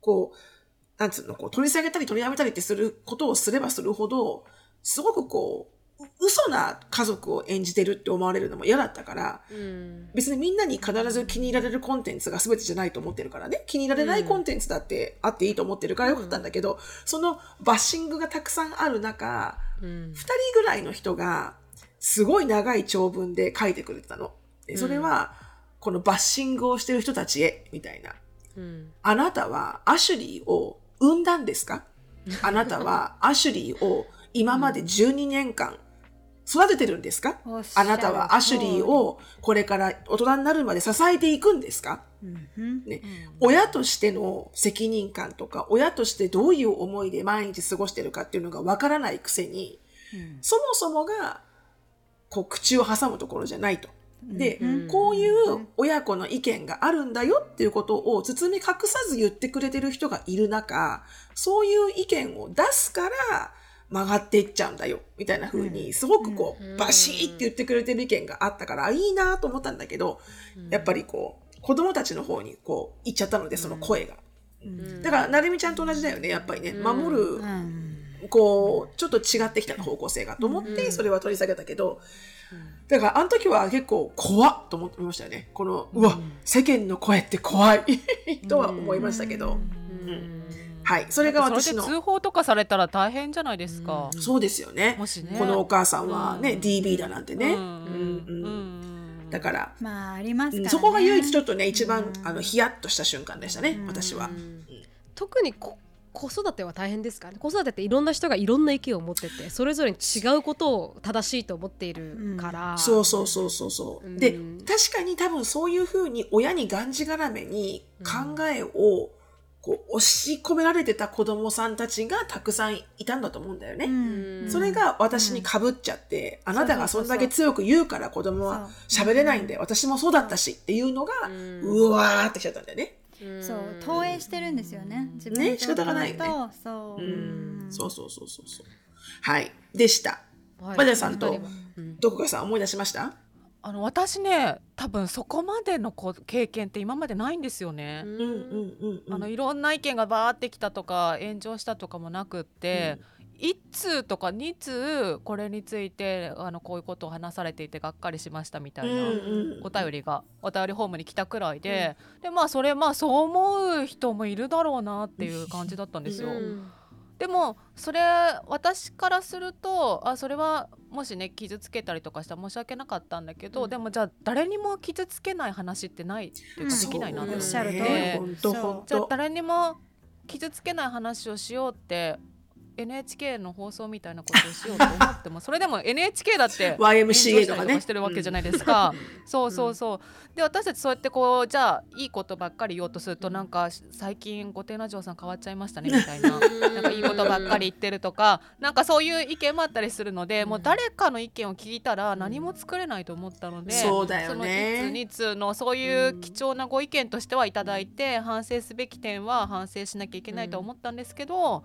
こうなんつうのこう取り下げたり取りやめたりってすることをすればするほどすごくこう嘘な家族を演じてるって思われるのも嫌だったからうん。別にみんなに必ず気に入られるコンテンツが全てじゃないと思ってるからね。気に入られないコンテンツだってあっていいと思ってるからよかったんだけど、そのバッシングがたくさんある中うん2人ぐらいの人がすごい長い長文で書いてくれてたの。でそれは、このバッシングをしてる人たちへみたいな。うんあなたはアシュリーを産んだんですか？あなたはアシュリーを今まで12年間育ててるんですか？あなたはアシュリーをこれから大人になるまで支えていくんですか？うんね、親としての責任感とか、親としてどういう思いで毎日過ごしてるかっていうのがわからないくせに、そもそもが、こう、口を挟むところじゃないと。で、うん。こういう親子の意見があるんだよっていうことを包み隠さず言ってくれてる人がいる中、そういう意見を出すから曲がっていっちゃうんだよ、みたいな風に、すごくこう、バシーって言ってくれてる意見があったから、いいなと思ったんだけど、やっぱりこう、子供たちの方にこう、行っちゃったので、その声が。だから、なるみちゃんと同じだよね、やっぱりね。守る、こう、ちょっと違ってきた方向性がと思って、それは取り下げたけど、だから、あの時は結構怖っと思ってましたよね。この、うわ、世間の声って怖い とは思いましたけど。うんはい。それが私のそれで、通報とかされたら大変じゃないですか。そうですよね。もしね。このお母さんはね、うん。DB だなんてね。うん。うんうん。うん。だから、まあありますからね。うんそこが唯一ちょっとね、一番、あの、ヒヤッとした瞬間でしたね、私は。特にこ子育ては大変ですか子育てっていろんな人がいろんな意見を持っててそれぞれに違うことを正しいと思っているから、そうそうそうそうそう。うん。で、確かに多分そういうふうに親にがんじがらめに考えをこう押し込められてた子供さんたちがたくさんいたんだと思うんだよね。うんそれが私に被っちゃって、あなたがそんだけ強く言うから子供は喋れないんで、私もそうだったしっていうのが、うわーってきちゃったんだよね。そう投影してるんですよね。自分ねの仕方がないよねとそう。うんそうそうそうそうそう。はい。でした。はいバジャさんとどこかさん思い出しました？あの私ね多分そこまでのこ経験って今までないんですよね。うんうんうんうん。あのいろんな意見がバーってきたとか炎上したとかもなくって、一通とか二通これについてあのこういうことを話されていてがっかりしましたみたいな。うんうんお便りがお便りホームに来たくらいで、でまあそれまあそう思う人もいるだろうなっていう感じだったんですよ。うんでもそれ私からするとあそれはもしね傷つけたりとかしたら申し訳なかったんだけど、でもじゃあ誰にも傷つけない話ってないっていうかできないなと思っおっしゃる通り。て、本当本当。じゃあ誰にも傷つけない話をしようって NHK の放送みたいなことをしようと思ってもそれでも NHK だって YMCA とかしてるわけじゃないですか。そうそうそう。で私たちそうやってこうじゃあいいことばっかり言おうとするとなんか最近御殿ラジオさん変わっちゃいましたねみたいな なんかいいことばっかり言ってるとかなんかそういう意見もあったりするのでもう誰かの意見を聞いたら何も作れないと思ったので。そうだよそのね。1通2通のそういう貴重なご意見としてはいただいて反省すべき点は反省しなきゃいけないと思ったんですけど、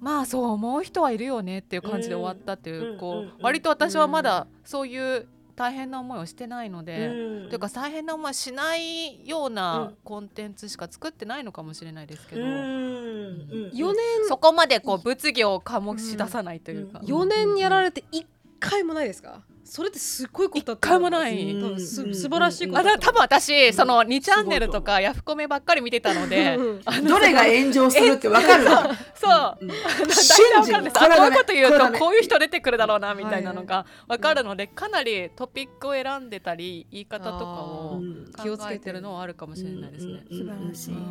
まあそう思う人はいるよねっていう感じで終わったっていう,、うんこう割と私はまだそういう大変な思いをしてないので。うん。というか大変な思いしないよううなん。コンテンツしか作ってないのかもしれないですけど、うんうん4年。そこまでこう物議を醸し出さないというか、うん。4年やられて1回もないですか？それってすっごいこと一回もない。すうん。素晴らしいことあ多分私、その2チャンネルとかヤフコメばっかり見てたので、どれが炎上するってわかるわ。そう、うん。大体瞬時わかるんですあにこういうこと言うとこういう人出てくるだろうなみたいなのがわかるのでかなりトピックを選んでたり言い方とかをうん。気をつけてるのはあるかもしれないですね。うん。素晴らしい。うん。う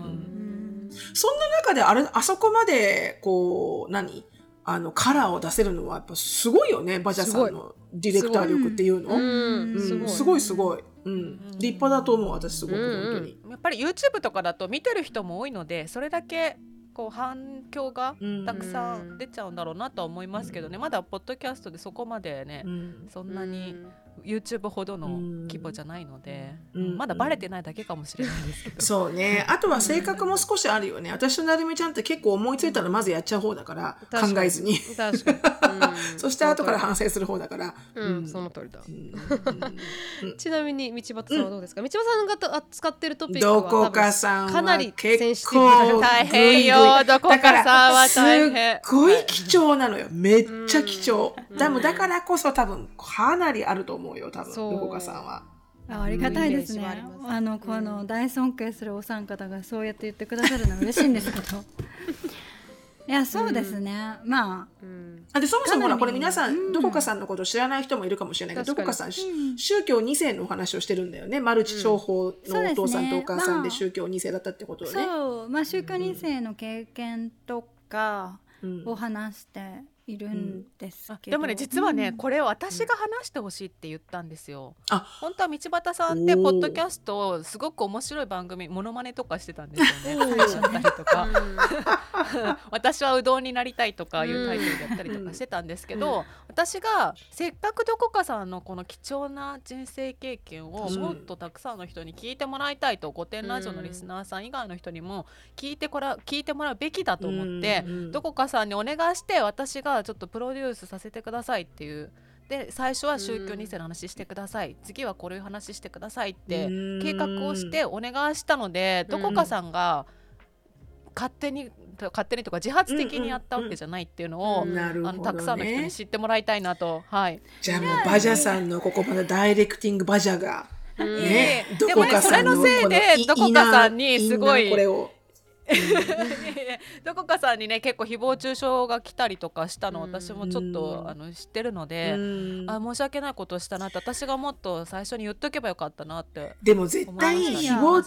ん。そんな中であれ、あそこまで、こう、何？あの、カラーを出せるのはやっぱすごいよね、バジャさんのディレクター力っていうの。ううん。ん。すごいすごい。すごい。うん。立派だと思う、私すごく、うん本当に。やっぱり YouTube とかだと見てる人も多いのでそれだけこう反響がうん。たくさん出ちゃうんだろうなとは思いますけどね。まだポッドキャストでそこまでねうん。そんなに YouTube ほどの規模じゃないのでうん。まだバレてないだけかもしれないですけど。そうね。あとは性格も少しあるよね。私となるみちゃんって結構思いついたらまずやっちゃう方だから、考えずに。確かに、そ そして後から反省する方だから、うん、その通りだ。うん。ちなみに道端さんはどうですか、道端さんがと扱ってるトピックどはこかさんはかなり結構な大変よどこかさんは大変すっごい貴重なのよ。めっちゃ貴重でもだからこそ多分かなりあると思うよ多分そう。どこかさんは。あありがたいですね。ああのこの大尊敬するお三方がそうやって言ってくださるのは嬉しいんですけど。いやそうですね、まあうん。あでそもそもほらこれ皆さうん。んどこかさんのこと知らない人もいるかもしれないけどどこかさんし宗教2世のお話をしてるんだよね。マルチ商法のお父さんとお母さんで宗教2世だったってことをね。そう、まあ、宗教2世の経験とかうん。を話しているんですけど、あでもね実はね、うん。これ私が話してほしいって言ったんですよ。あ。本当は道端さんってポッドキャストすごく面白い番組モノマネとかしてたんですよね。最初だったりとか。私はうどんになりたいとかいうタイトルでやったりとかしてたんですけど、私がせっかくどこかさんのこの貴重な人生経験をうん。もっとたくさんの人に聞いてもらいたいと御殿ラジオのリスナーさん以外の人にも聞いてこら聞いてもらうべきだと思って、うんうん。どこかさんにお願いして私がちょっとプロデュースさせてくださいっていう。で最初は宗教2世の話してください、次はこういう話してくださいってうん。計画をしてお願いしたので、うん。どこかさんが勝手に勝手にとか自発的にやったわけじゃないっていうのを、うん。なるほどあのたくさんの人ねに。知ってもらいたいなと、はい。じゃあもうバジャさんのここまでダイレクティングバジャがうんねええどこかさんのでもねそれのせいでこのどこかさんにすごいこれをどこかさんにね結構誹謗中傷が来たりとかしたのうん。私もちょっと、うん。あの知ってるので、うん。あ申し訳ないことをしたなって私がもっと最初に言っとけばよかったなってでも絶対誹謗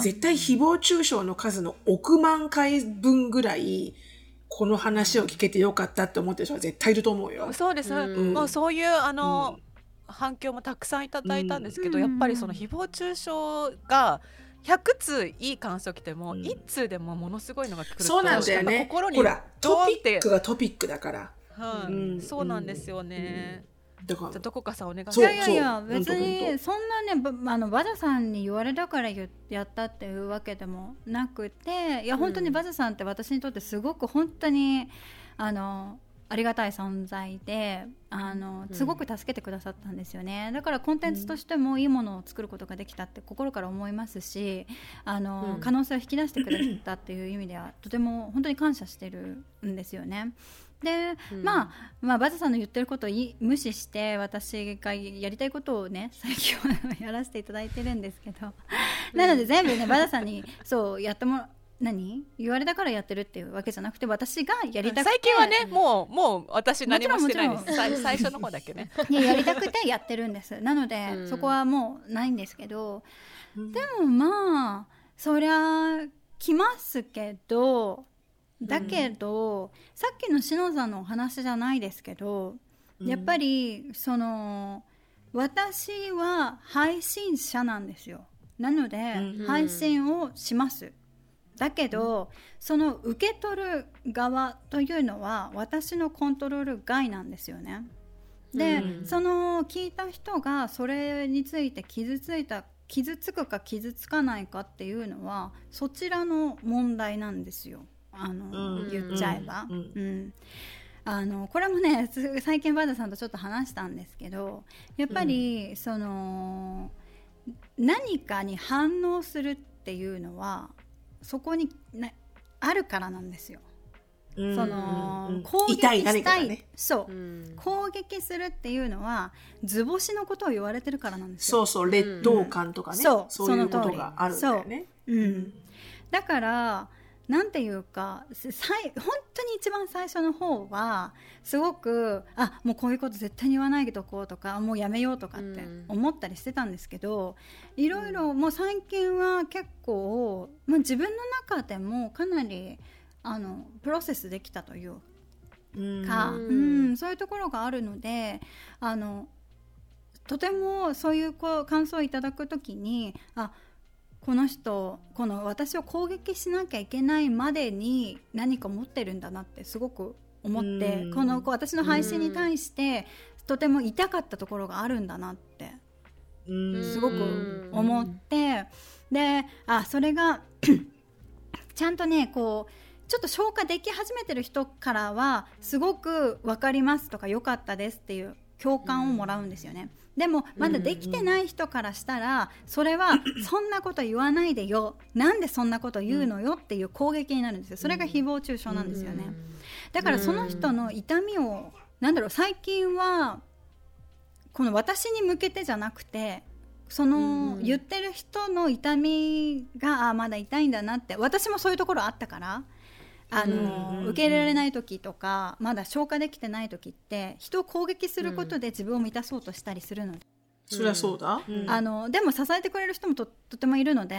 絶対誹謗中傷の数の億万回分ぐらいこの話を聞けてよかったって思ってる人は絶対いると思うよ。そうです、うん。もうそういうあの、うん。反響もたくさんいただいたんですけど、うん。やっぱりその誹謗中傷が100通いい感想来ても、うん。1通でもものすごいのが来るとそうなんだよね。心にほらトピックがトピックだから。はいうん。そうなんですよね、だからじゃあどこかさんお願い。しいやいやいや別にそんなねばあのバジャさんに言われたから言やったっていうわけでもなくていや本当にバジャさんって私にとってすごく本当にあのありがたい存在であのすごく助けてくださったんですよね、だからコンテンツとしてもいいものを作ることができたって心から思いますしあの、うん。可能性を引き出してくれたっていう意味では とても本当に感謝してるんですよね。で、うん。まあまあ、バズさんの言ってることをい無視して私がやりたいことをね最近は やらせていただいてるんですけど、なので全部ねバズさんにそうやってもら何？言われたからやってるっていうわけじゃなくて私がやりたくて。最近はねもうもう私何もしてないです。最最初の方だけね。いややりたくてやってるんです。なので、うん。そこはもうないんですけど、でもまあそりゃ来ますけどだけど、さっきの篠さんのお話じゃないですけど、やっぱりその私は配信者なんですよ。なので、うん。配信をしますだけど、その受け取る側というのは私のコントロール外なんですよね。で、うん。その聞いた人がそれについて傷ついた傷つくか傷つかないかっていうのはそちらの問題なんですよ。あの、うん。言っちゃえば。うん。うん。あのこれもねす最近バーダさんとちょっと話したんですけどやっぱり、その何かに反応するっていうのはそこに、ね、あるからなんですよ。うんその、うん攻撃したい、ね。そう、うん。攻撃するっていうのは図星のことを言われてるからなんですよ。そうそう劣等感とかね、そう。そういうことがあるんだよね。うん、だからなんていうか本当に一番最初の方はすごくあもうこういうこと絶対に言わないでおこうとかもうやめようとかってうん。思ったりしてたんですけど、いろいろもう最近は結構、まあ、自分の中でもかなりあのプロセスできたといううん。か、ううんんそういうところがあるのであのとてもそういうこう感想をいただくときにあこの人この私を攻撃しなきゃいけないまでに何か持ってるんだなってすごく思ってうん。この私の配信に対してとても痛かったところがあるんだなってうん。すごく思ってであそれが ちゃんとねこうちょっと消化でき始めてる人からはすごく分かりますとか良かったですっていう共感をもらうんですよね。でもまだできてない人からしたらそれは そんなこと言わないでよ。なんでそんなこと言うのよっていう攻撃になるんですよ。それが誹謗中傷なんですよね。だからその人の痛みをなんだろう最近はこの私に向けてじゃなくてその言ってる人の痛みがあまだ痛いんだなって私もそういうところあったからあの、受け入れられない時とかまだ消化できてない時って人を攻撃することで自分を満たそうとしたりするので。そりゃそうだ、あのでも支えてくれる人もととてもいるので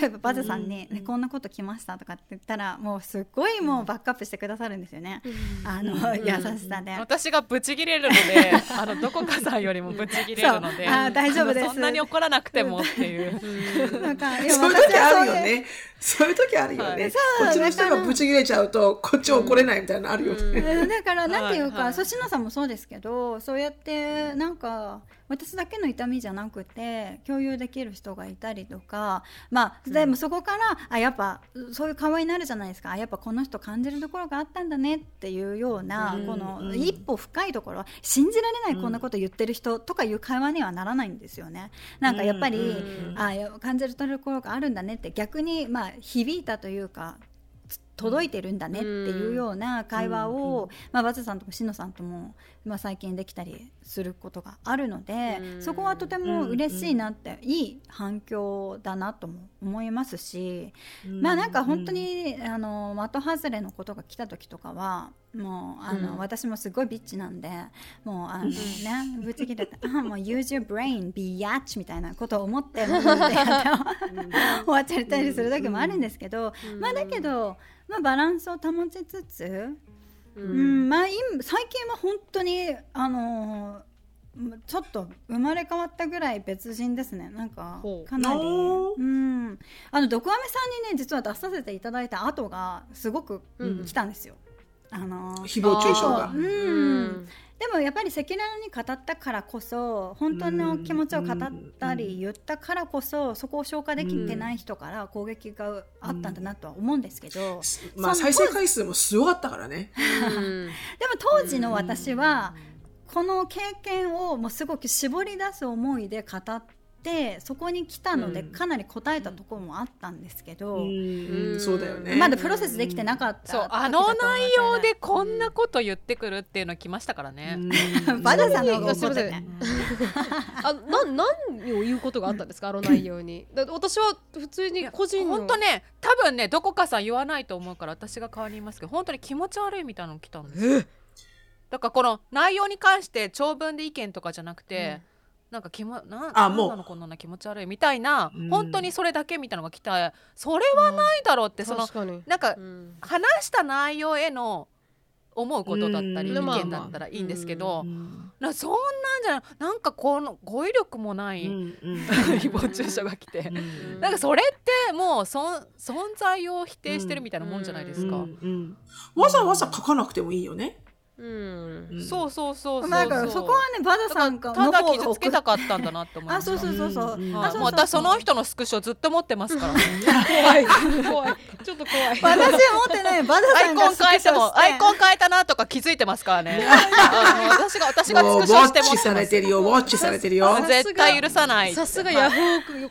例えばバズさんに、ねこんなこと来ました」とかって言ったらもうすっごいもうバックアップしてくださるんですよね、あの優しさで。私がブチギレるので あのどこかさんよりもブチギレるので大丈夫です。そんなに怒らなくてもっていう。なんかそういう時あるよね。そういう時あるよね、はい。こっちの人がブチ切れちゃうとこっち怒れないみたいなのあるよね、うん。だからなんていうか、はいはい。そうしのさんもそうですけどそうやってなんか私だけの痛みじゃなくて共有できる人がいたりとかまあでもそこから、あやっぱそういう会話になるじゃないですか。あやっぱこの人感じるところがあったんだねっていうような、うん。このうん。一歩深いところ信じられないこんなこと言ってる人とかいう会話にはならないんですよね。なんかやっぱり、うん。あや感じるところがあるんだねって逆にまあ響いたというか届いてるんだねっていうような会話を、まあ、バズさんともしのさんとも、まあ、最近できたりすることがあるので、うん。そこはとても嬉しいなって、いい反響だなとも思いますし、まあなんか本当に、あの的外れのことが来た時とかはもうあの、うん。私もすごいビッチなんでもうあのねぶち切れて「あもう use your brain be yatch」みたいなことを思ってもう終わっちゃったりする時もあるんですけど、まあだけど、まあ、バランスを保ちつつ、ううんまあ今最近は本当にあのーちょっと生まれ変わったぐらい別人ですね。なんかかなり、う。ん、あの毒アメさんにね実は出させていただいた後がすごくうん。来たんですよ。あのー誹謗中傷が。う。ん。でもやっぱり赤裸々に語ったからこそ本当の気持ちを語ったり言ったからこそそこを消化できてない人から攻撃があったんだなとは思うんですけど、まあ再生回数もすごかったからね。う んでも当時の私はこの経験をもうすごく絞り出す思いで語ってそこに来たのでうん。かなり答えたところもあったんですけど、うん。そうだよね。まだプロセスできてなかったそうあの内容でこんなこと言ってくるっていうの来ましたからね、うん。バダさんの方がすいません。怒ってねあな何を言うことがあったんですか？あの内容に。だ私は普通に個人の。本当ね多分ねどこかさん言わないと思うから私が代わりに言いますけど本当に気持ち悪いみたいなの来たんですよ。だからこの内容に関して長文で意見とかじゃなくて、なんか気もなあもうなんなの？こんなの気持ち悪いみたいな、うん。本当にそれだけみたいなのが来たそれはないだろうって、そのなんかうん。話した内容への思うことだったり、うん。意見だったらいいんですけど、うんなそんなんじゃないなんかこの語彙力もない、うんうん。誹謗中傷が来て、うん。なんかそれってもうそん存在を否定してるみたいなもんじゃないですか。わざわざ書かなくてもいいよね。うん。うん。そうそうそうそうそう。まあだからそこはねバダさんがただ傷つけたかったんだなって思いまあした。そうそうそうそう、うん。もう私その人のスクショずっと持ってますから。怖い。怖い。ちょっと怖い。私は持ってない。バダアイコンさんがスク変えてもショしてアイコン変えたなとか気づいてますからね。私が私がスクショォッチさして持ってます。れてるよ、ウォッチされてるよ。あ絶対許さない。さすがヤフ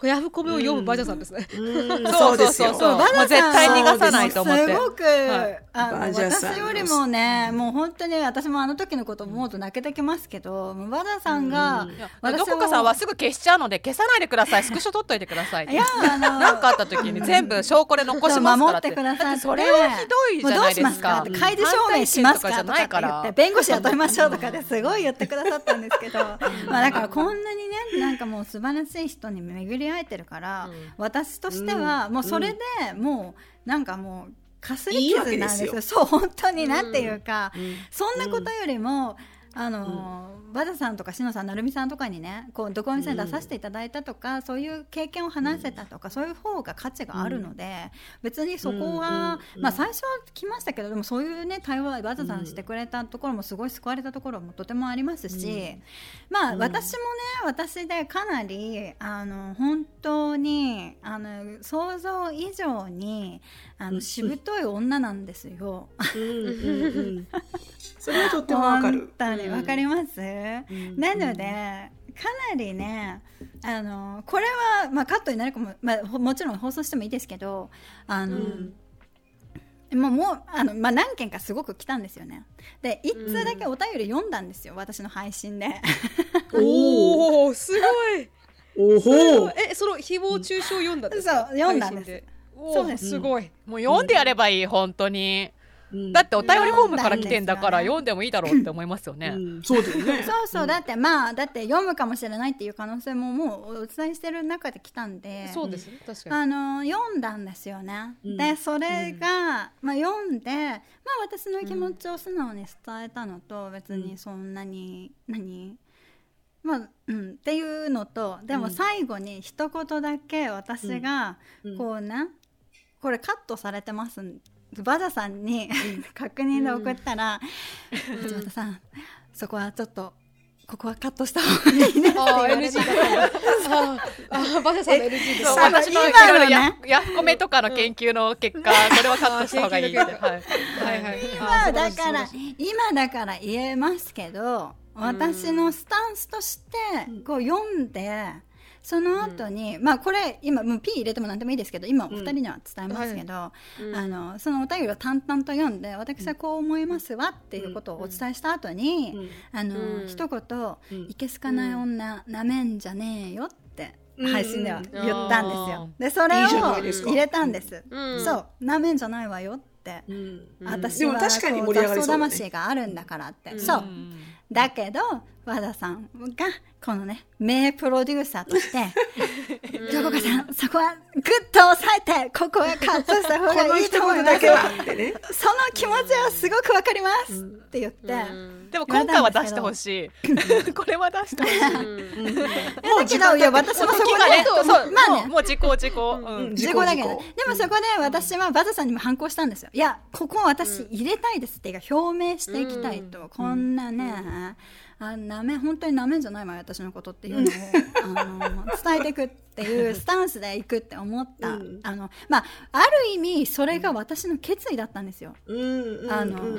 オヤフコメを読むバジャさんですね。うん。そそううですよ。そうそうバダさんもう絶対逃がさないと思って。すごく、はい。あのバジャさん私よりもねもう本当に私もあの時のこと思うと泣けてきますけどもうバダさんが、うんどこかさんはすぐ消しちゃうので消さないでください。スクショ取っといてください。いやあのなんかあった時に全部証拠で残しますからって。守ってくださってだってそれはひどいじゃないですか。もうどうしますかって開示証明しますかとかって言って弁護士雇いましょうとかですごい言ってくださったんですけどまあだからこんなにねなんかもう素晴らしい人に巡り会えてるから、うん私としてはもうそれでもうなんかもうかすり傷なんですよ。そう本当になんていうか、うんそんなことよりも、あのバダさんとかしのさんなるみさんとかにねこうどこみさんに出させていただいたとか、そういう経験を話せたとか、そういう方が価値があるので、別にそこは、うんまあ最初は来ましたけどでもそういうね対話はバダさんしてくれたところもすごい救われたところもとてもありますし、まあ私もね私でかなりあの本当にあの想像以上にあのしぶとい女なんですよ。うんうんうん。それはとってもわかる。本。当に。わかります、ん。なのでかなりねあのこれは、まあ、カットになるかも、まあ、ほもちろん放送してもいいですけどあの、うん。もうもうあの、まあ、何件かすごく来たんですよね。で一通だけお便り読んだんですよ、私の配信で。おおすごいおほえその誹謗中傷読んだんですか？そう読んだんです。そうです。すごい。もう読んでやればいい本当に。うん。だってお便りフォームから来てんだからうん読んでもいいだろうって思いますよね、うん。そうだよね。そうそう。だってまあだって読むかもしれないっていう可能性ももうお伝えしてる中で来たんで。そうですね確かに。あの読んだんですよね。うん。でそれが、まあ、読んで、まあ、私の気持ちを素直に伝えたのと別にそんなに、何？まあうん、っていうのとでも最後に一言だけ私がうん。こうね、これカットされてますバザさんに 確認で送ったら「藤本さんそこはちょっとここはカットした方がいいね」って言われあーあーバシャさんの NG です。私のい今のね。ヤヤフコメとかの研究の結果、これはカットした方がいいはい。はいはい。今だから今だから言えますけど私のスタンスとしてこう読んでその後に、まあこれ今もう P 入れても何でもいいですけど今お二人には伝えますけど、うん。あのそのお便りを淡々と読んで私はこう思いますわっていうことをお伝えした後に、うん。あの、うん。一言、うん。いけすかない女なめんじゃねえよ」ってうん。配信では言ったんですよ。うんでそれを入れたんです。うん。そうなめんじゃないわよって。うん。うん。私は確かに盛り上がりそうだね。魂があるんだからって、うん。そう。うんだけど和田さんがこのね名プロデューサーとしてどこかさんそこはグッと押さえてここはカットした方この一がいいと思い言だけます。その気持ちはすごくわかります、って言って、でも今回は出してほしい。これは出してほしい。だけどいや私もそこ時がね。で、そう。まあね。もうもう時効時効。うん。事故だけど。事故でもそこで私はバザさんにも反抗したんですよ。いやここ私入れたいです。っていうか表明していきたいと、こんなね、あなめ本当になめんじゃないわよ私のことっていうのを、あの伝えていくっていうスタンスでいくって思った、うん。あのまあある意味それが私の決意だったんですよ、うん。うんあのうん。う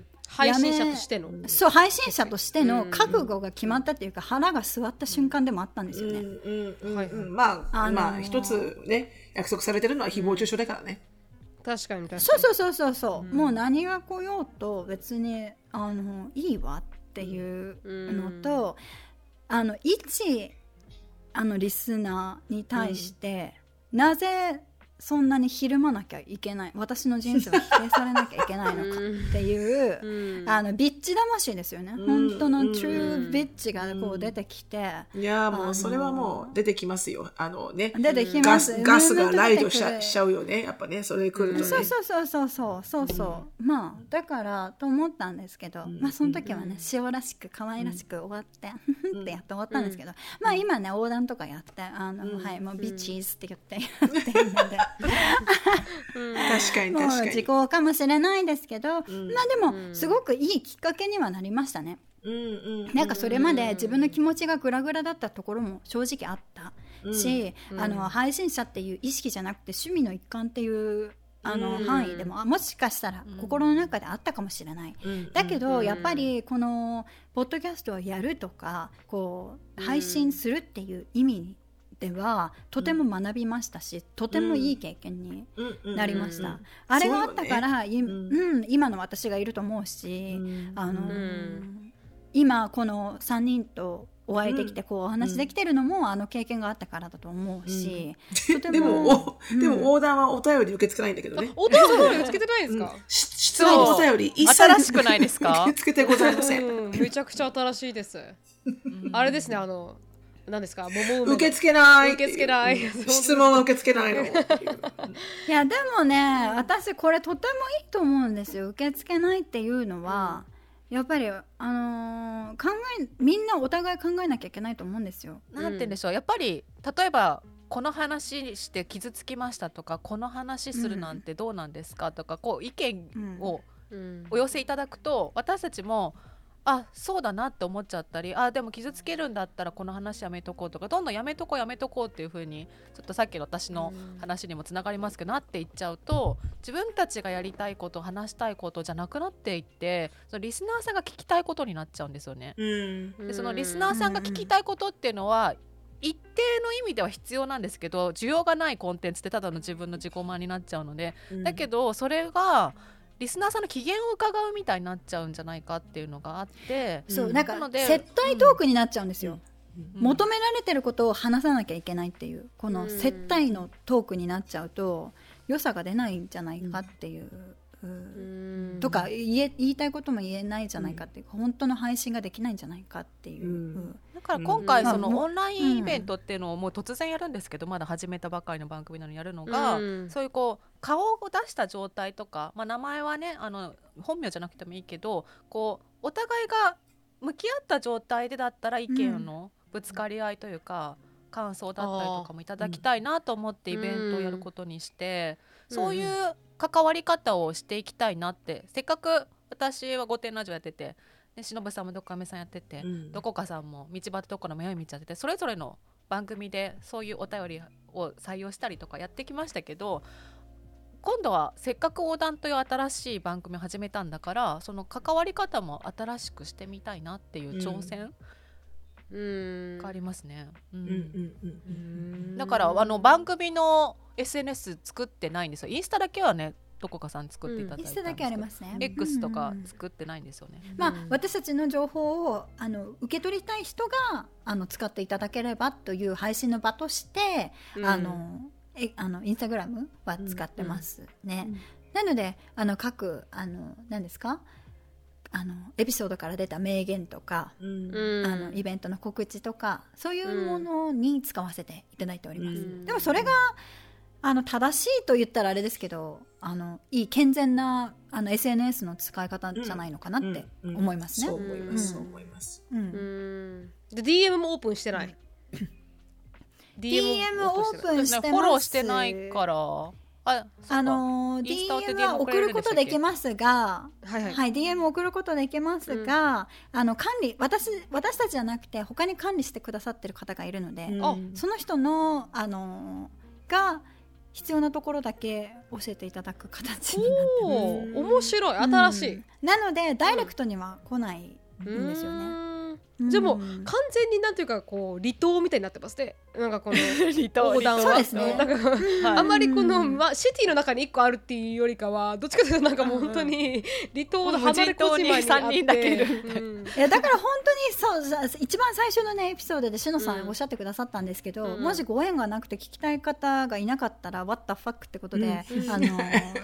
ん配信者としての。そう配信者としてのうん。覚悟が決まったっていうか腹が据わった瞬間でもあったんですよね、うまあ、あのーまあ一つね約束されてるのは誹謗中傷だからね。確かに確かに。そうそうそうそうそう、もう何が来ようと別にあのいいわっていうのと、あの一あのリスナーに対して、なぜそんなにひるまなきゃいけない私の人生を否定されなきゃいけないのかっていう、うん。あのビッチ魂ですよね、うん。本当のトゥービッチがこう出てきて、いやーもあのーうそれはもう出てきますよ。あのね。出てきガます。スガスがライドしちゃしちゃうよね。やっぱね、それ来るとね。そうそうそうそうそうそう。そう、まあだからと思ったんですけど、まあその時はね塩らしく可愛らしく終わって、ってやって終わったんですけど、まあ今ね横断とかやってあの、はいもうビッチーズって言って やってるので、確かにも確かに。う時効かもしれないですけど、まあでもすごくいいきっかけにはなりましたね。うんうん。なんかそれまで自分の気持ちがグラグラだったところも正直あったし、あの配信者っていう意識じゃなくて趣味の一環っていうあのうん範囲でもあもしかしたら心の中であったかもしれない。うん。だけどやっぱりこのポッドキャストをやるとかこう配信するっていう意味ではとても学びましたしとてもいい経験になりました。うんあれがあったから、いん。うん、今の私がいると思うし、うん。あの、ん。今この3人とお会いできてこうお話できてるのも、あの経験があったからだと思うし、とてでも、おうん。でも横断はお便り受け付けないんだけどね。お便り受け付けてないんですか？し質問お便り一切新しくないですか？受け付けてございません。うん。めちゃくちゃ新しいです。あれですねあの何ですか？桃受け付けない。受け付けない。質問受け付けないの。いやでもね私これとてもいいと思うんですよ。受け付けないっていうのは、やっぱりあのー考えみんなお互い考えなきゃいけないと思うんですよ。なんて言うんでしょう。やっぱり例えばこの話して傷つきましたとかこの話するなんてどうなんですかとかこう意見をうん。お寄せいただくと私たちもあそうだなって思っちゃったりあでも傷つけるんだったらこの話やめとこうとかどんどんやめとこうやめとこうっていう風にちょっとさっきの私の話にもつながりますけどなっていっちゃうと自分たちがやりたいこと話したいことじゃなくなっていってそのリスナーさんが聞きたいことになっちゃうんですよね。うん。でそのリスナーさんが聞きたいことっていうのは一定の意味では必要なんですけど需要がないコンテンツってただの自分の自己満になっちゃうのでだけどそれがリスナーさんの機嫌を伺うみたいになっちゃうんじゃないかっていうのがあって。うんそうなんかなので接待トークになっちゃうんですよ、うん。求められてることを話さなきゃいけないっていうこのうん。接待のトークになっちゃうと良さが出ないんじゃないかっていう、うんとか言え言いたいことも言えないじゃないかっていうか、本当の配信ができないんじゃないかっていう、うん。だから今回うんそのまあオンラインイベントっていうのをもう突然やるんですけどまだ始めたばかりの番組なのにやるのが、うん。そういうこう顔を出した状態とか、まあ、名前はねあの本名じゃなくてもいいけどこうお互いが向き合った状態でだったら意見のぶつかり合いというか、感想だったりとかもいただきたいなと思ってイベントをやることにして、うんそういう関わり方をしていきたいなってせっかく私は「御殿ラジオ」やってて、ね、忍さんもどっかめさんやってて、うん。どこかさんも道端どこの迷い道やっててそれぞれの番組でそういうお便りを採用したりとかやってきましたけど今度はせっかく横断という新しい番組を始めたんだからその関わり方も新しくしてみたいなっていう挑戦うんがありますね。うん。うんうんうんだからあの番組の SNS 作ってないんですよ。インスタだけはねどこかさん作っていただいたんですけど、インスタだけありますね。X とかうんうん作ってないんですよね。まあうん私たちの情報をあの受け取りたい人があの使っていただければという配信の場として、うん。あのえあのインスタグラムは使ってますね。うん。なのであの各あの何ですか？あのエピソードから出た名言とか、うん。うん。あのイベントの告知とかそういうものに使わせていただいております。うん。でもそれがあの正しいと言ったらあれですけどあのいい健全なあの SNS の使い方じゃないのかなってうん。思いますね。そう思いまうん。すそう思います。うん。うん。で DM もオープンしてない。DM オープンしてます。フォローしてないからああの DM は送ることできますが、はいはい、はい、DM 送ることできますが、あの管理私私たちじゃなくて他に管理してくださってる方がいるので、うん。あその人のあのーが必要なところだけ教えていただく形になっておうん。お面白い。新しい、うん。なのでダイレクトには来ないんですよね。じゃあもう完全になんていうかこう離島みたいになってますね。なんかこの 横断は。そうですね。なんかうん。あんまりこの、うんまあ、シティの中に1個あるっていうよりかはどっちかというとなんかもう本当に離島の離れ小島にあって。無人だけいるみたいう。ん。いやだから本当にそうさ一番最初のねエピソードでしのさうん。んおっしゃってくださったんですけど、うん。もしご縁がなくて聞きたい方がいなかったら「What the fuck」ってことで「うん。あの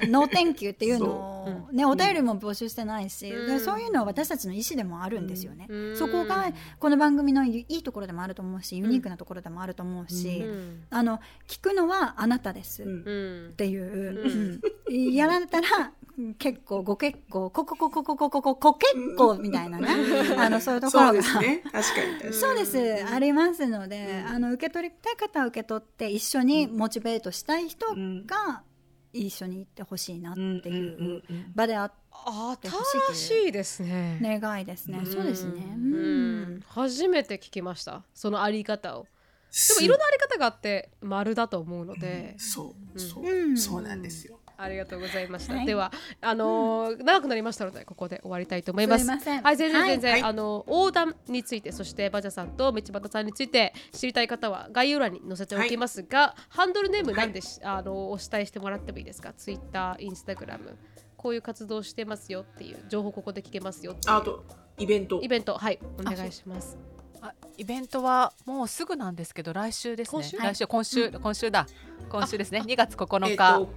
ノーテンキュー」っていうのを、ね、お便りも募集してないし、うん。でそういうのは私たちの意思でもあるんですよね。うん。そこがこの番組のいいところでもあると思うしユニークなところでもあると思うし、うん。あの聞くのはあなたです。っていう、うん。やられたらうん結構ご結構こここここここここ結構みたいなねあのそういうところがそうです、ありますので、あの受け取りたい方は受け取って一緒に motivate したい人が一緒に行ってほしいなっていう場であっ新しいですね。願いですね。そうですね。ううん。ん初めて聞きました。そのあり方を。ですもいろんなあり方があって丸だと思うので、そう。そう、うん。そうなんですよありがとうございました、はい。ではあのー長くなりましたのでここで終わりたいと思います。すいません。はい全然全然、はい。あの横断についてそしてバジャさんと道端さんについて知りたい方は概要欄に載せておきますが、ハンドルネームなんでし、あのお伝えしてもらってもいいですか？ツイッターインスタグラムこういう活動してますよっていう情報ここで聞けますよっていう。ああとイベント。イベントはいお願いします。あイベントはもうすぐなんですけど来週ですね。今週？来週今週、今週だ。今週ですね。2月9えっ日、と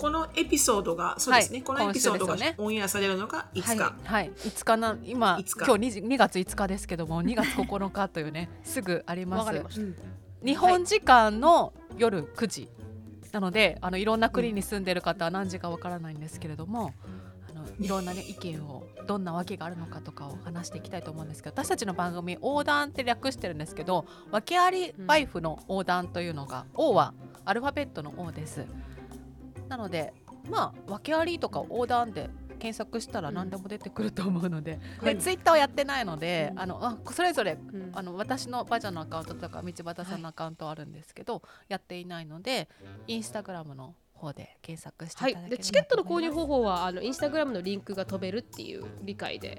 このエピソードがそうですね、はいこのエピソードが今週ですよね。オンエアされるのが5日、はい、はい、5日な今5日今日 2, 2月5日ですけども 2月9日というねすぐあります。日本時間の夜9時。なのであのいろんな国に住んでる方は何時かわからないんですけれども、あのいろんな、ね、意見をどんなわけがあるのかとかを話していきたいと思うんですけど私たちの番組横断って略してるんですけど訳ありワイフの横断というのが、O はアルファベットの O ですなのでまあ訳ありとか横断で検索したら何でも出てくると思うので、はい。でツイッターはやってないので、うん。あのあそれぞれうん。あの私のバジャのアカウントとか道端さんのアカウントはあるんですけど、やっていないのでインスタグラムの方で検索してはいいただければでチケットの購入方法はあのインスタグラムのリンクが飛べるっていう理解で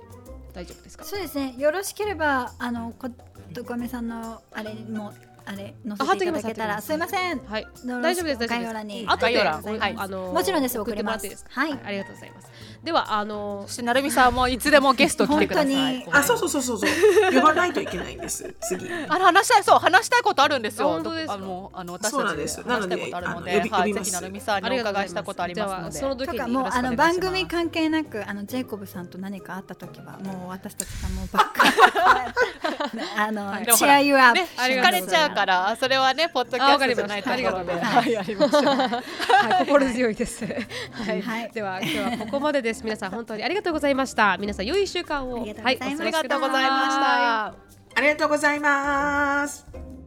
大丈夫ですか？そうですね。よろしければあのこどこめさんのあれもあれ載せていただけたら。すすいません。はい。の大丈夫です概要欄に。後で概要欄おはいあのもちろんです送ってもらっていい送ります。ですかはい。ありがとうございます。ではあのしてなるみさんもいつでもゲスト来てください本当にあそうそうそうそうそう。呼ばないといけないんです。次。あの話したいそう話したいことあるんですよ。あ本当ですか？あのあの私たち話したいことあるので、はい、ぜひなるみさんにお伺いしたことありますので。その時にもうあの番組関係なくあのジェイコブさんと何かあった時はもう私たちがもうバック あの、チアユアップね、ありがとう聞かれちゃうから、それはね、ポッドキャストじゃないところで、あわかりましたはい、やりましょう。はい、心強いです。はい、はいでは今日はここまでです。皆さん本当にありがとうございました。皆さん良い一週間を。ありがとうございお過ごしくださありがとうございました。ありがとうございます